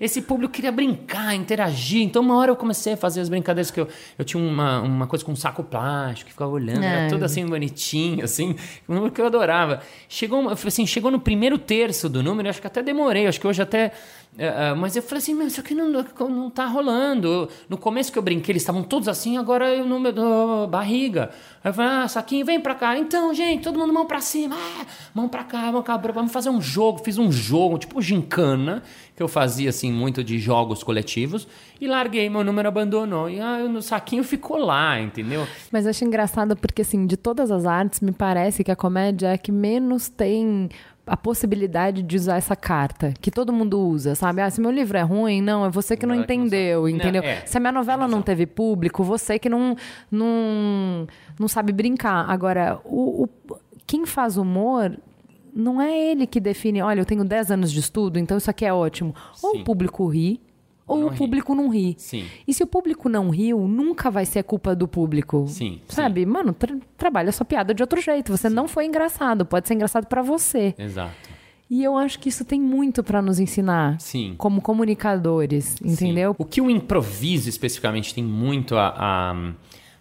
[SPEAKER 3] Esse público queria brincar, interagir. Então, uma hora eu comecei a fazer as brincadeiras que eu, eu tinha uma, uma coisa com um saco plástico, ficava olhando, era
[SPEAKER 1] Ai.
[SPEAKER 3] tudo assim bonitinho, assim, um número que eu adorava. Chegou, assim, chegou no primeiro terço do número, eu acho que até demorei, acho que hoje até. Eh, mas eu falei assim, meu, isso aqui não, não tá rolando. No começo que eu brinquei, eles estavam todos assim, agora o número da barriga. Aí eu falei, ah, Saquinho, vem pra cá. Então, gente, todo mundo mão pra cima, ah, mão pra cá, mão pra cá, vamos fazer um jogo. Fiz um jogo, tipo gincana, que eu fazia assim, muito de jogos coletivos, e larguei, meu número abandonou. E ah, o Saquinho ficou lá, entendeu?
[SPEAKER 1] Mas eu acho engraçado porque, assim, de todas as artes, me parece que a comédia é a que menos tem a possibilidade de usar essa carta, que todo mundo usa, sabe? Ah, se meu livro é ruim, não, é você que não
[SPEAKER 3] Não, é
[SPEAKER 1] entendeu, entendeu?
[SPEAKER 3] Não, é.
[SPEAKER 1] Se a minha novela não teve público, você que não, não, não sabe brincar. Agora, o, o- quem faz humor não é ele que define, olha, eu tenho 10 anos de estudo, então isso aqui é ótimo. Ou
[SPEAKER 3] Sim.
[SPEAKER 1] o público ri, ou
[SPEAKER 3] não
[SPEAKER 1] o
[SPEAKER 3] ri.
[SPEAKER 1] público não ri.
[SPEAKER 3] Sim.
[SPEAKER 1] E se o público não riu, nunca vai ser culpa do público.
[SPEAKER 3] Sim,
[SPEAKER 1] Sabe? Mano, tra- trabalha sua piada de outro jeito. Você não foi engraçado, pode ser engraçado pra você.
[SPEAKER 3] Exato.
[SPEAKER 1] E eu acho que isso tem muito pra nos ensinar.
[SPEAKER 3] Sim.
[SPEAKER 1] Como comunicadores, entendeu?
[SPEAKER 3] Sim. O que o improviso especificamente tem muito a, a,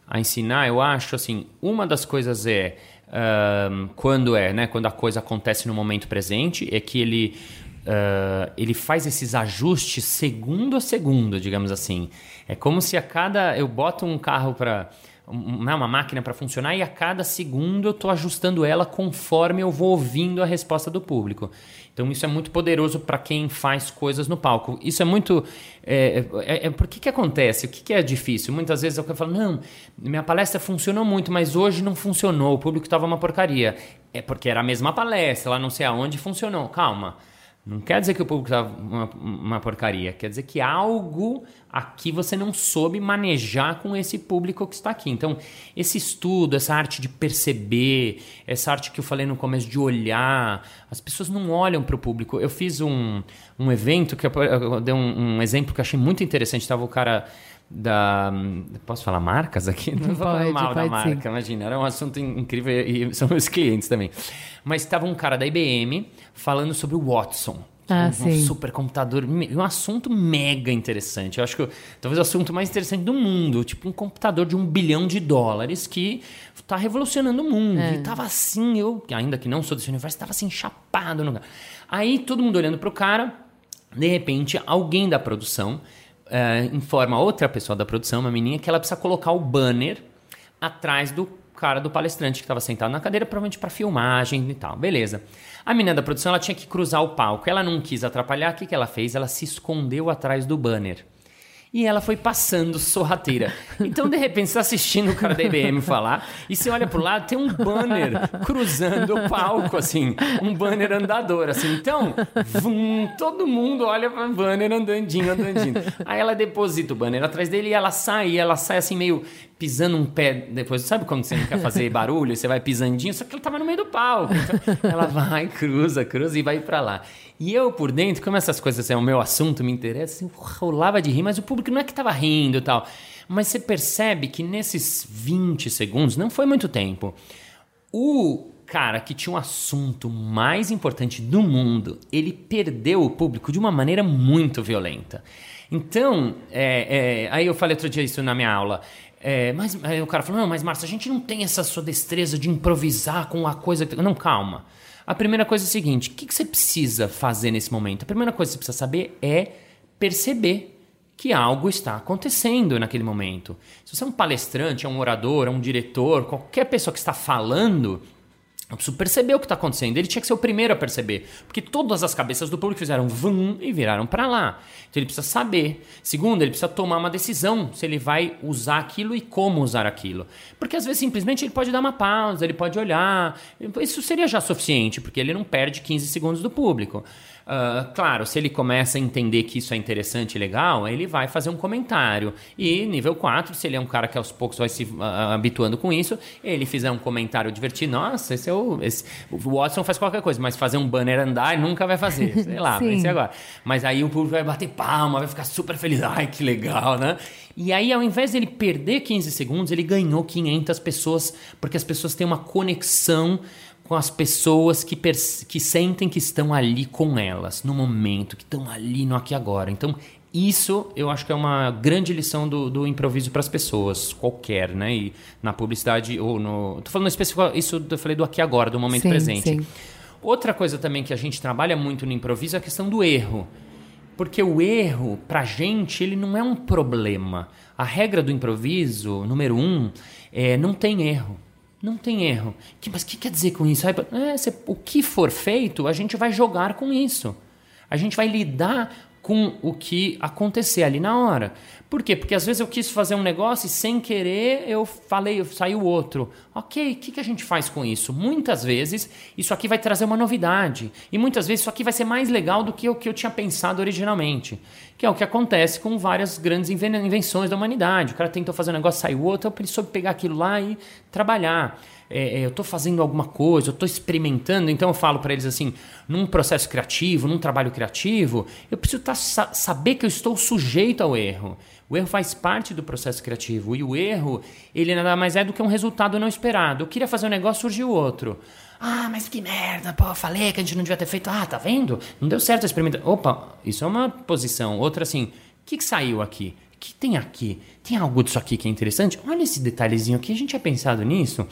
[SPEAKER 3] a ensinar, eu acho, assim, uma das coisas é ahn, quando é, né? Quando a coisa acontece no momento presente, é que ele ah, ele faz esses ajustes segundo a segundo, digamos assim. É como se a cada eu boto um carro para uma máquina para funcionar e a cada segundo eu estou ajustando ela conforme eu vou ouvindo a resposta do público. Então isso é muito poderoso para quem faz coisas no palco. Isso é muito. É, é, é- por que, que acontece? O que, que é difícil? Muitas vezes eu falo, não, minha palestra funcionou muito, mas hoje não funcionou, o público estava uma porcaria. É porque era a mesma palestra, lá não sei aonde funcionou. Calma. Não quer dizer que o público estava uma, uma porcaria, quer dizer que algo aqui você não soube manejar com esse público que está aqui. Então, esse estudo, essa arte de perceber, essa arte que eu falei no começo de olhar, as pessoas não olham para o público. Eu fiz um, um evento que eu, eu dei um, um exemplo que eu achei muito interessante. Estava o cara da. Posso falar marcas aqui? Não vou falar mal da marca,
[SPEAKER 1] sim.
[SPEAKER 3] imagina. Era um assunto in- incrível e são meus clientes também. Mas estava um cara da IBM falando sobre o Watson.
[SPEAKER 1] Ah,
[SPEAKER 3] um, um supercomputador, um assunto mega interessante. Eu acho que talvez o assunto mais interessante do mundo, tipo um computador de um bilhão de dólares que está revolucionando o mundo.
[SPEAKER 1] É.
[SPEAKER 3] E tava assim, eu, ainda que não sou desse universo, estava assim, chapado no. Aí todo mundo olhando pro cara, de repente, alguém da produção eh, informa outra pessoa da produção, uma menina, que ela precisa colocar o banner atrás do cara do palestrante que estava sentado na cadeira, provavelmente para filmagem e tal. Beleza. A menina da produção ela tinha que cruzar o palco. Ela não quis atrapalhar. O que, que ela fez? Ela se escondeu atrás do banner. E ela foi passando sorrateira. Então, de repente, você tá assistindo o cara da IBM falar, e você olha pro lado, tem um banner cruzando o palco, assim, um banner andador, assim. Então, vum, todo mundo olha para o banner andandinho, andandinho. Aí ela deposita o banner atrás dele e ela sai, e ela sai assim meio pisando um pé depois. Sabe quando você não quer fazer barulho, você vai pisandinho, só que ela tava no meio do palco. Então, ela vai, cruza, cruza e vai para lá. E eu por dentro, como essas coisas é o meu assunto, me interessa, assim, rolava de rir, mas o público não é que tava rindo e tal. Mas você percebe que nesses 20 segundos, não foi muito tempo, o cara que tinha um assunto mais importante do mundo, ele perdeu o público de uma maneira muito violenta. Então, é, é, aí eu falei outro dia isso na minha aula. É, mas o cara falou: Não, mas Márcio, a gente não tem essa sua destreza de improvisar com a coisa. Que... Não, calma. A primeira coisa é o seguinte: o que, que você precisa fazer nesse momento? A primeira coisa que você precisa saber é perceber que algo está acontecendo naquele momento. Se você é um palestrante, é um orador, é um diretor, qualquer pessoa que está falando, eu preciso perceber o que está acontecendo. Ele tinha que ser o primeiro a perceber. Porque todas as cabeças do público fizeram vum e viraram para lá. Então ele precisa saber. Segundo, ele precisa tomar uma decisão se ele vai usar aquilo e como usar aquilo. Porque às vezes simplesmente ele pode dar uma pausa, ele pode olhar. Isso seria já suficiente, porque ele não perde 15 segundos do público. Uh, claro, se ele começa a entender que isso é interessante e legal, ele vai fazer um comentário. E nível 4, se ele é um cara que aos poucos vai se uh, habituando com isso, ele fizer um comentário divertido, nossa, esse é o. Esse, o Watson faz qualquer coisa, mas fazer um banner andar nunca vai fazer. Sei lá, vai ser agora. Mas aí o público vai bater palma, vai ficar super feliz. Ai, que legal, né? E aí, ao invés dele perder 15 segundos, ele ganhou 500 pessoas, porque as pessoas têm uma conexão com as pessoas que, que sentem que estão ali com elas, no momento, que estão ali no aqui agora. Então, isso eu acho que é uma grande lição do, do improviso para as pessoas, qualquer, né? E na publicidade ou no. Tô falando específico, isso eu falei do aqui agora, do momento sim, presente. Sim. Outra coisa também que a gente trabalha muito no improviso é a questão do erro. Porque o erro, pra gente, ele não é um problema. A regra do improviso, número um, é não tem erro. Não tem erro. Que, mas o que quer dizer com isso? É, você, o que for feito, a gente vai jogar com isso. A gente vai lidar com o que acontecer ali na hora. Por quê? Porque às vezes eu quis fazer um negócio e sem querer eu falei, saiu outro. Ok, o que, que a gente faz com isso? Muitas vezes isso aqui vai trazer uma novidade. E muitas vezes isso aqui vai ser mais legal do que o que eu tinha pensado originalmente. Que é o que acontece com várias grandes invenções da humanidade. O cara tentou fazer um negócio, saiu outro, ele soube pegar aquilo lá e trabalhar. É, é eu estou fazendo alguma coisa, eu estou experimentando, então eu falo para eles assim, num processo criativo, num trabalho criativo, eu preciso tá, saber que eu estou sujeito ao erro. O erro faz parte do processo criativo e o erro, ele nada mais é do que um resultado não esperado. Eu queria fazer um negócio, surgiu outro. Ah, mas que merda, pô, falei que a gente não devia ter feito. Ah, tá vendo? Não deu certo a experimentação. Opa, isso é uma posição. Outra assim, o que, que saiu aqui? O que tem aqui? Tem algo disso aqui que é interessante? Olha esse detalhezinho aqui, a gente tinha pensado nisso.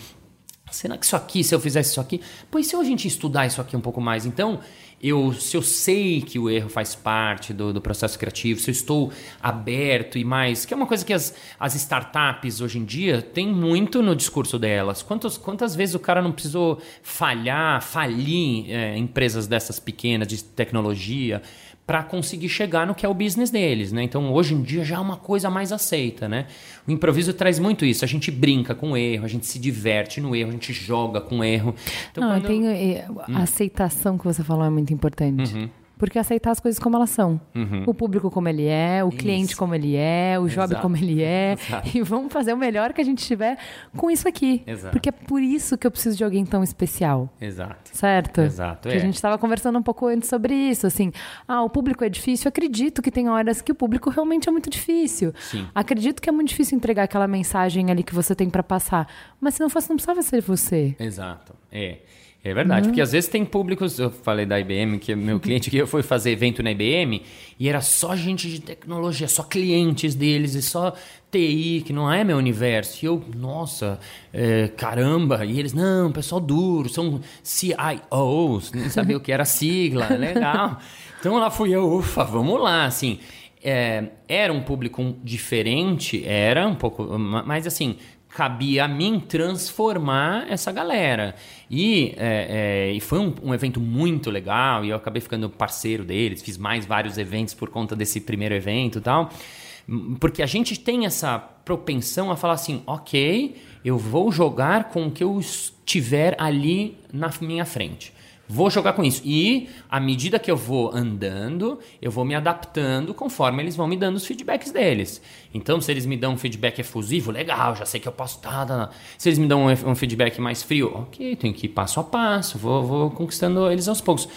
[SPEAKER 3] Será que isso aqui, se eu fizesse isso aqui? Pois se a gente estudar isso aqui um pouco mais, então eu, se eu sei que o erro faz parte do, do, processo criativo, se eu estou aberto e mais, que é uma coisa que as, as startups hoje em dia têm muito no discurso delas. Quantas, quantas vezes o cara não precisou falhar, falir é, empresas dessas pequenas de tecnologia? Para conseguir chegar no que é o business deles, né? Então, hoje em dia já é uma coisa mais aceita, né? O improviso traz muito isso. A gente brinca com o erro, a gente se diverte no erro, a gente joga com o erro.
[SPEAKER 1] Então, Não, quando... tem, eh, a hum. aceitação que você falou é muito importante. Uhum. Porque aceitar as coisas como elas são. Uhum. O público como ele é, o isso. cliente como ele é, o job Exato. como ele é. Exato. E vamos fazer o melhor que a gente tiver com isso aqui. Exato. Porque é por isso que eu preciso de alguém tão especial.
[SPEAKER 3] Exato.
[SPEAKER 1] Certo?
[SPEAKER 3] Exato.
[SPEAKER 1] Que é. a gente estava conversando um pouco antes sobre isso. Assim, ah, o público é difícil. acredito que tem horas que o público realmente é muito difícil. Sim. Acredito que é muito difícil entregar aquela mensagem ali que você tem para passar. Mas se não fosse, não precisava ser você.
[SPEAKER 3] Exato. É. É verdade, porque às vezes tem públicos, eu falei da IBM, que meu cliente que eu fui fazer evento na IBM e era só gente de tecnologia, só clientes deles e só TI, que não é meu universo. E eu, nossa, é, caramba, e eles, não, pessoal duro, são CIOs, nem sabia o que era sigla, legal. Então lá fui eu, ufa, vamos lá, assim. É, era um público diferente, era um pouco, mas assim, cabia a mim transformar essa galera. E, é, é, e foi um, um, evento muito legal, e eu acabei ficando parceiro deles, fiz mais vários eventos por conta desse primeiro evento e tal. Porque a gente tem essa propensão a falar assim, ok, eu vou jogar com o que eu estiver ali na minha frente. Vou jogar com isso. E à medida que eu vou andando, eu vou me adaptando conforme eles vão me dando os feedbacks deles. Então, se eles me dão um feedback efusivo, legal, já sei que eu posso estar. Tá, tá, tá. Se eles me dão um, feedback mais frio, ok, tenho que ir passo a passo, vou, vou conquistando eles aos poucos.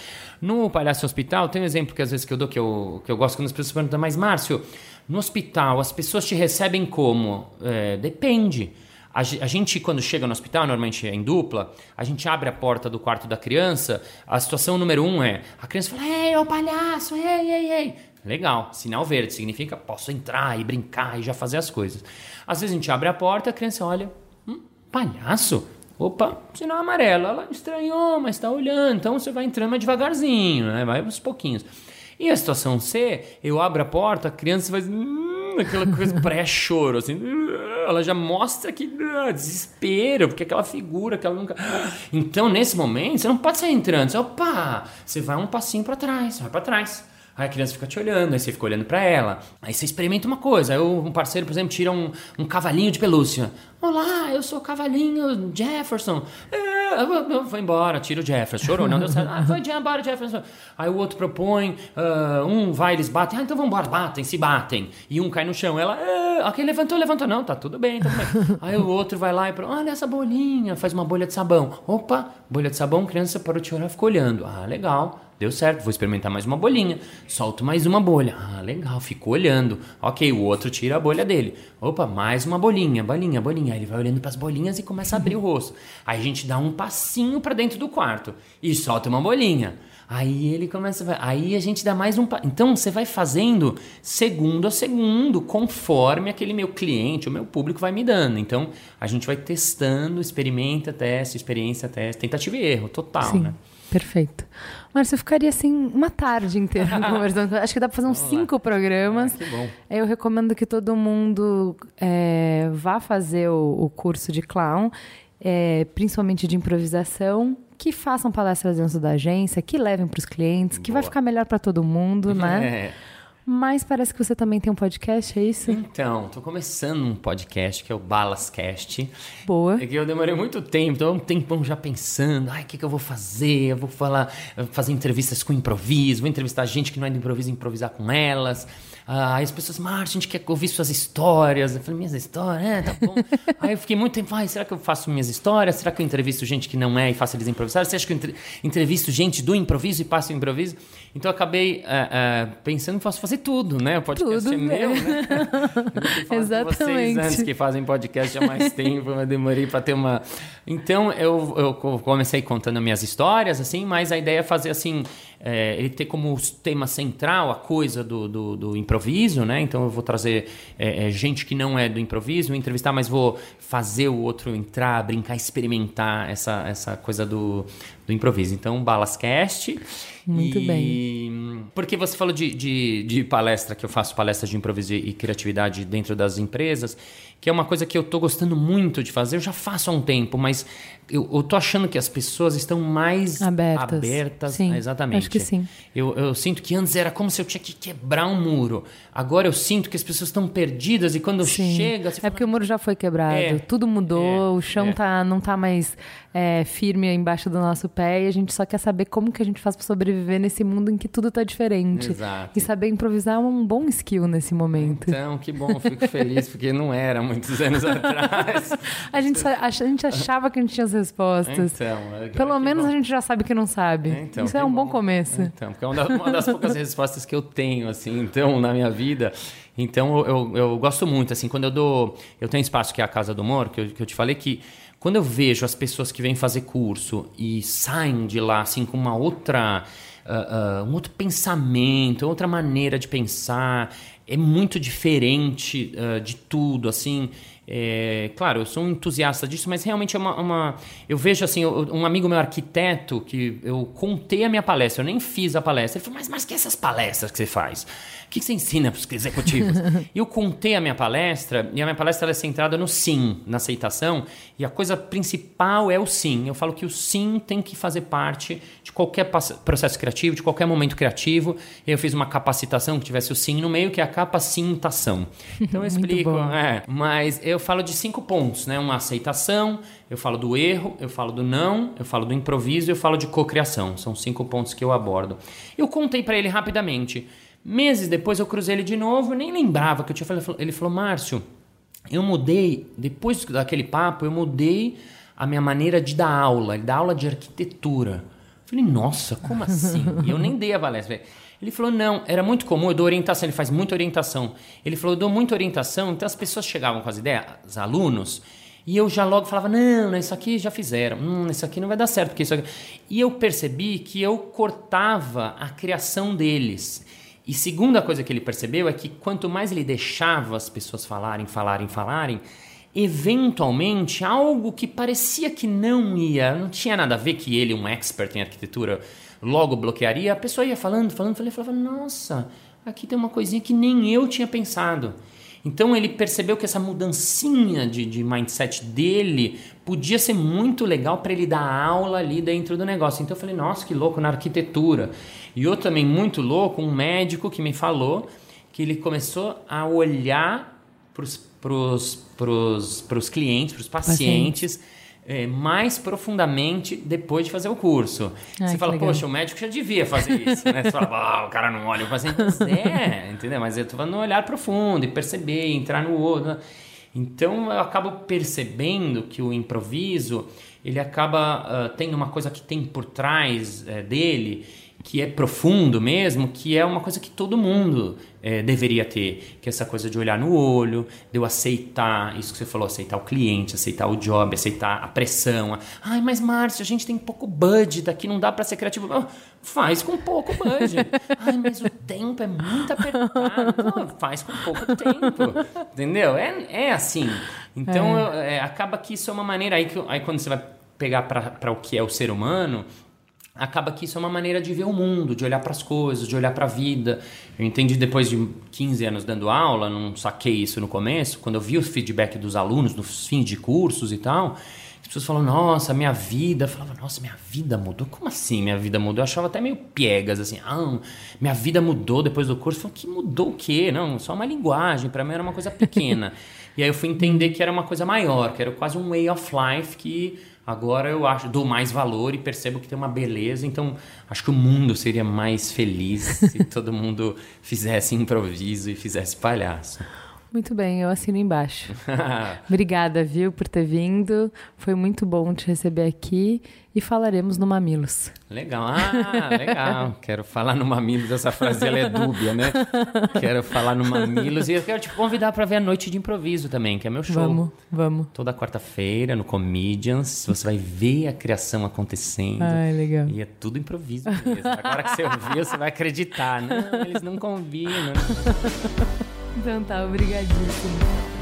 [SPEAKER 3] No Palhaço Hospital, tem um exemplo que às vezes que eu dou que eu, que eu gosto quando as pessoas perguntam, mas Márcio, no hospital as pessoas te recebem como? É, depende. A, gente, quando chega no hospital, normalmente é em dupla, a gente abre a porta do quarto da criança. A situação número um é: a criança fala, ei, ô palhaço, ei, ei, ei. Legal, sinal verde significa posso entrar e brincar e já fazer as coisas. Às vezes a gente abre a porta, a criança olha, hum, palhaço? Opa, sinal amarelo. Ela estranhou, mas está olhando. Então você vai entrando mais devagarzinho, né? vai aos pouquinhos. E a situação C, eu abro a porta, a criança faz hum, aquela coisa pré-choro, assim. Ela já mostra que uh, desespero, porque aquela figura que ela nunca. Então, nesse momento, você não pode sair entrando. Você, opa, você vai um passinho para trás, vai para trás. Aí a criança fica te olhando, aí você fica olhando para ela. Aí você experimenta uma coisa. Aí um parceiro, por exemplo, tira um, um cavalinho de pelúcia. Olá, eu sou o cavalinho Jefferson. É, foi embora, tira o Jefferson. Chorou, não deu certo. Ah, foi embora, Jefferson. Aí o outro propõe, uh, um vai, eles batem. Ah, então vamos embora, batem, se batem. E um cai no chão. Ela, ah, ok, levantou, levantou. Não, tá tudo bem, tá tudo bem. Aí o outro vai lá e olha essa bolinha, faz uma bolha de sabão. Opa, bolha de sabão, criança parou de chorar, ficou olhando. Ah, legal. Deu certo, vou experimentar mais uma bolinha. Solto mais uma bolha. Ah, legal, ficou olhando. Ok, o outro tira a bolha dele. Opa, mais uma bolinha, bolinha, bolinha. Aí ele vai olhando para as bolinhas e começa a abrir o rosto. Aí a gente dá um passinho para dentro do quarto e solta uma bolinha. Aí ele começa. Aí a gente dá mais um. Então você vai fazendo segundo a segundo, conforme aquele meu cliente, o meu público vai me dando. Então a gente vai testando, experimenta, teste, experiência, teste, tentativa e erro, total,
[SPEAKER 1] Sim.
[SPEAKER 3] né?
[SPEAKER 1] Perfeito. Márcio, eu ficaria assim uma tarde inteira conversando. Acho que dá para fazer uns Vamos cinco lá. programas.
[SPEAKER 3] Ah, que bom.
[SPEAKER 1] Eu recomendo que todo mundo é, vá fazer o, o, curso de clown, é, principalmente de improvisação, que façam palestras dentro da agência, que levem para os clientes, que Boa. vai ficar melhor para todo mundo, né? É. Mas parece que você também tem um podcast, é isso?
[SPEAKER 3] Então, tô começando um podcast que é o Balascast.
[SPEAKER 1] Boa.
[SPEAKER 3] É que eu demorei muito tempo, tô um tempão já pensando, ai, o que, que eu vou fazer? Eu vou falar, fazer entrevistas com improviso, vou entrevistar gente que não é de improviso, improvisar com elas. Ah, aí as pessoas, Márcio, a gente quer ouvir suas histórias. Eu falei, minhas histórias? É, tá bom. aí eu fiquei muito tempo, ai, será que eu faço minhas histórias? Será que eu entrevisto gente que não é e faço eles improvisar? Você acha que eu entrevisto gente do improviso e passo o improviso? Então eu acabei uh, uh, pensando que posso fazer tudo, né? O podcast
[SPEAKER 1] tudo,
[SPEAKER 3] é meu, né?
[SPEAKER 1] Exatamente.
[SPEAKER 3] Vocês antes que fazem podcast há mais tempo, eu demorei para ter uma. Então eu, eu comecei contando minhas histórias, assim, mas a ideia é fazer assim é, ele ter como tema central a coisa do, do, do improviso, né? Então eu vou trazer é, é, gente que não é do improviso, entrevistar, mas vou fazer o outro entrar, brincar, experimentar essa, essa coisa do, do improviso. Então, Balascast.
[SPEAKER 1] Muito e... bem.
[SPEAKER 3] Porque você falou de, de, de, palestra, que eu faço palestras de improviso e criatividade dentro das empresas, que é uma coisa que eu estou gostando muito de fazer. Eu já faço há um tempo, mas eu, eu tô achando que as pessoas estão mais
[SPEAKER 1] abertas.
[SPEAKER 3] abertas
[SPEAKER 1] sim,
[SPEAKER 3] exatamente.
[SPEAKER 1] Acho que sim.
[SPEAKER 3] Eu, eu sinto que antes era como se eu tinha que quebrar um muro. Agora eu sinto que as pessoas estão perdidas e quando sim. chega. é
[SPEAKER 1] fala, porque o muro já foi quebrado, é, tudo mudou, é, o chão é. tá, não tá mais é, firme embaixo do nosso pé e a gente só quer saber como que a gente faz para sobreviver nesse mundo em que tudo tá diferente.
[SPEAKER 3] Exato.
[SPEAKER 1] E saber improvisar é um bom skill nesse momento.
[SPEAKER 3] Então, que bom, fico feliz, porque não era muitos anos atrás.
[SPEAKER 1] a, gente a gente achava que a gente tinha as respostas.
[SPEAKER 3] Então,
[SPEAKER 1] é, Pelo menos bom. a gente já sabe que não sabe. Então, Isso é um bom, bom começo.
[SPEAKER 3] Então, porque é uma das, uma das poucas respostas que eu tenho, assim, então, na minha vida. Então, eu, eu, eu, gosto muito, assim, quando eu dou... Eu tenho espaço que é a Casa do Humor, que eu, que eu te falei que quando eu vejo as pessoas que vêm fazer curso e saem de lá assim com uma outra uh, uh, um outro pensamento, outra maneira de pensar, é muito diferente uh, de tudo, assim. É, claro, eu sou um entusiasta disso, mas realmente é uma. uma- eu vejo assim, eu- um amigo meu arquiteto, que eu contei a minha palestra, eu nem fiz a palestra. Ele falou, mas, mas que essas palestras que você faz? O que você ensina para os executivos? Eu contei a minha palestra, e a minha palestra é centrada no sim, na aceitação, e a coisa principal é o sim. Eu falo que o sim tem que fazer parte de qualquer processo criativo, de qualquer momento criativo. Eu fiz uma capacitação que tivesse o sim no meio, que é a capacitação. Então eu explico, é, mas eu falo de cinco pontos, né? Uma aceitação, eu falo do erro, eu falo do não, eu falo do improviso e eu falo de cocriação. São cinco pontos que eu abordo. Eu contei para ele rapidamente. Meses depois eu cruzei ele de novo, nem lembrava que eu tinha falado. Ele falou, Márcio, eu mudei, depois daquele papo, eu mudei a minha maneira de dar aula, dar aula de arquitetura. Eu falei, nossa, como assim? E eu nem dei a palestra. Ele falou, não, era muito comum, eu dou orientação, ele faz muita orientação. Ele falou, eu dou muita orientação, então as pessoas chegavam com as ideias, os alunos, e eu já logo falava, não, isso aqui já fizeram, hum, isso aqui não vai dar certo, porque isso aqui... E eu percebi que eu cortava a criação deles. E segunda coisa que ele percebeu é que quanto mais ele deixava as pessoas falarem, falarem, falarem, eventualmente algo que parecia que não ia, não tinha nada a ver que ele, um expert em arquitetura, logo bloquearia, a pessoa ia falando, falando, falando, falava, nossa, aqui tem uma coisinha que nem eu tinha pensado. Então ele percebeu que essa mudancinha de, de mindset dele podia ser muito legal para ele dar aula ali dentro do negócio. Então eu falei, nossa, que louco na arquitetura. E outro também muito louco, um médico que me falou que ele começou a olhar para os clientes, para os pacientes, eh, mais profundamente depois de fazer o curso.
[SPEAKER 1] Ai,
[SPEAKER 3] Você fala,
[SPEAKER 1] legal.
[SPEAKER 3] poxa, o médico já devia fazer isso, né? Você fala, ah, o cara não olha o paciente. É, entendeu? Mas eu tô falando olhar profundo e perceber, entrar no outro. né? Então eu acabo percebendo que o improviso ele acaba ah, tendo uma coisa que tem por trás eh, dele que é profundo mesmo, que é uma coisa que todo mundo eh, deveria ter, que é essa coisa de olhar no olho, de eu aceitar isso que você falou, aceitar o cliente, aceitar o job, aceitar a pressão. Ai, mas Márcio, a gente tem pouco budget aqui, não dá para ser criativo. Ah, faz com pouco budget. Ai, mas o tempo é muito apertado. Faz com pouco tempo. Entendeu? É, é assim. Então, eu- é, acaba que isso é uma maneira aí que aí quando você vai pegar para o que é o ser humano, acaba que isso é uma maneira de ver o mundo, de olhar para as coisas, de olhar para a vida. Eu entendi depois de 15 anos dando aula, não saquei isso no começo, quando eu vi o feedback dos alunos nos fins de cursos e tal, as pessoas falam, nossa, minha vida. Eu falava, nossa, minha vida mudou? Como assim minha vida mudou? Eu achava até meio piegas, assim, ah, minha vida mudou depois do curso. Eu falei, que mudou o quê? Não, só uma linguagem, para mim era uma coisa pequena. e aí eu fui entender que era uma coisa maior, que era quase um way of life que agora eu acho dou mais valor e percebo que tem uma beleza. Então acho que o mundo seria mais feliz se todo mundo fizesse improviso e fizesse palhaço.
[SPEAKER 1] Muito bem, eu assino embaixo. Obrigada, viu, por ter vindo. Foi muito bom te receber aqui e falaremos no Mamilos.
[SPEAKER 3] Legal, ah, legal. Quero falar no Mamilos, essa frase ela é dúbia, né? Quero falar no Mamilos e eu quero te convidar para ver a noite de improviso também, que é meu show.
[SPEAKER 1] Vamos, vamos.
[SPEAKER 3] Toda quarta-feira no Comedians, você vai ver a criação acontecendo.
[SPEAKER 1] Ai, legal.
[SPEAKER 3] E é tudo improviso mesmo. Agora que você ouviu, você vai acreditar. Não, eles não combinam.
[SPEAKER 1] Então tá, obrigadíssimo.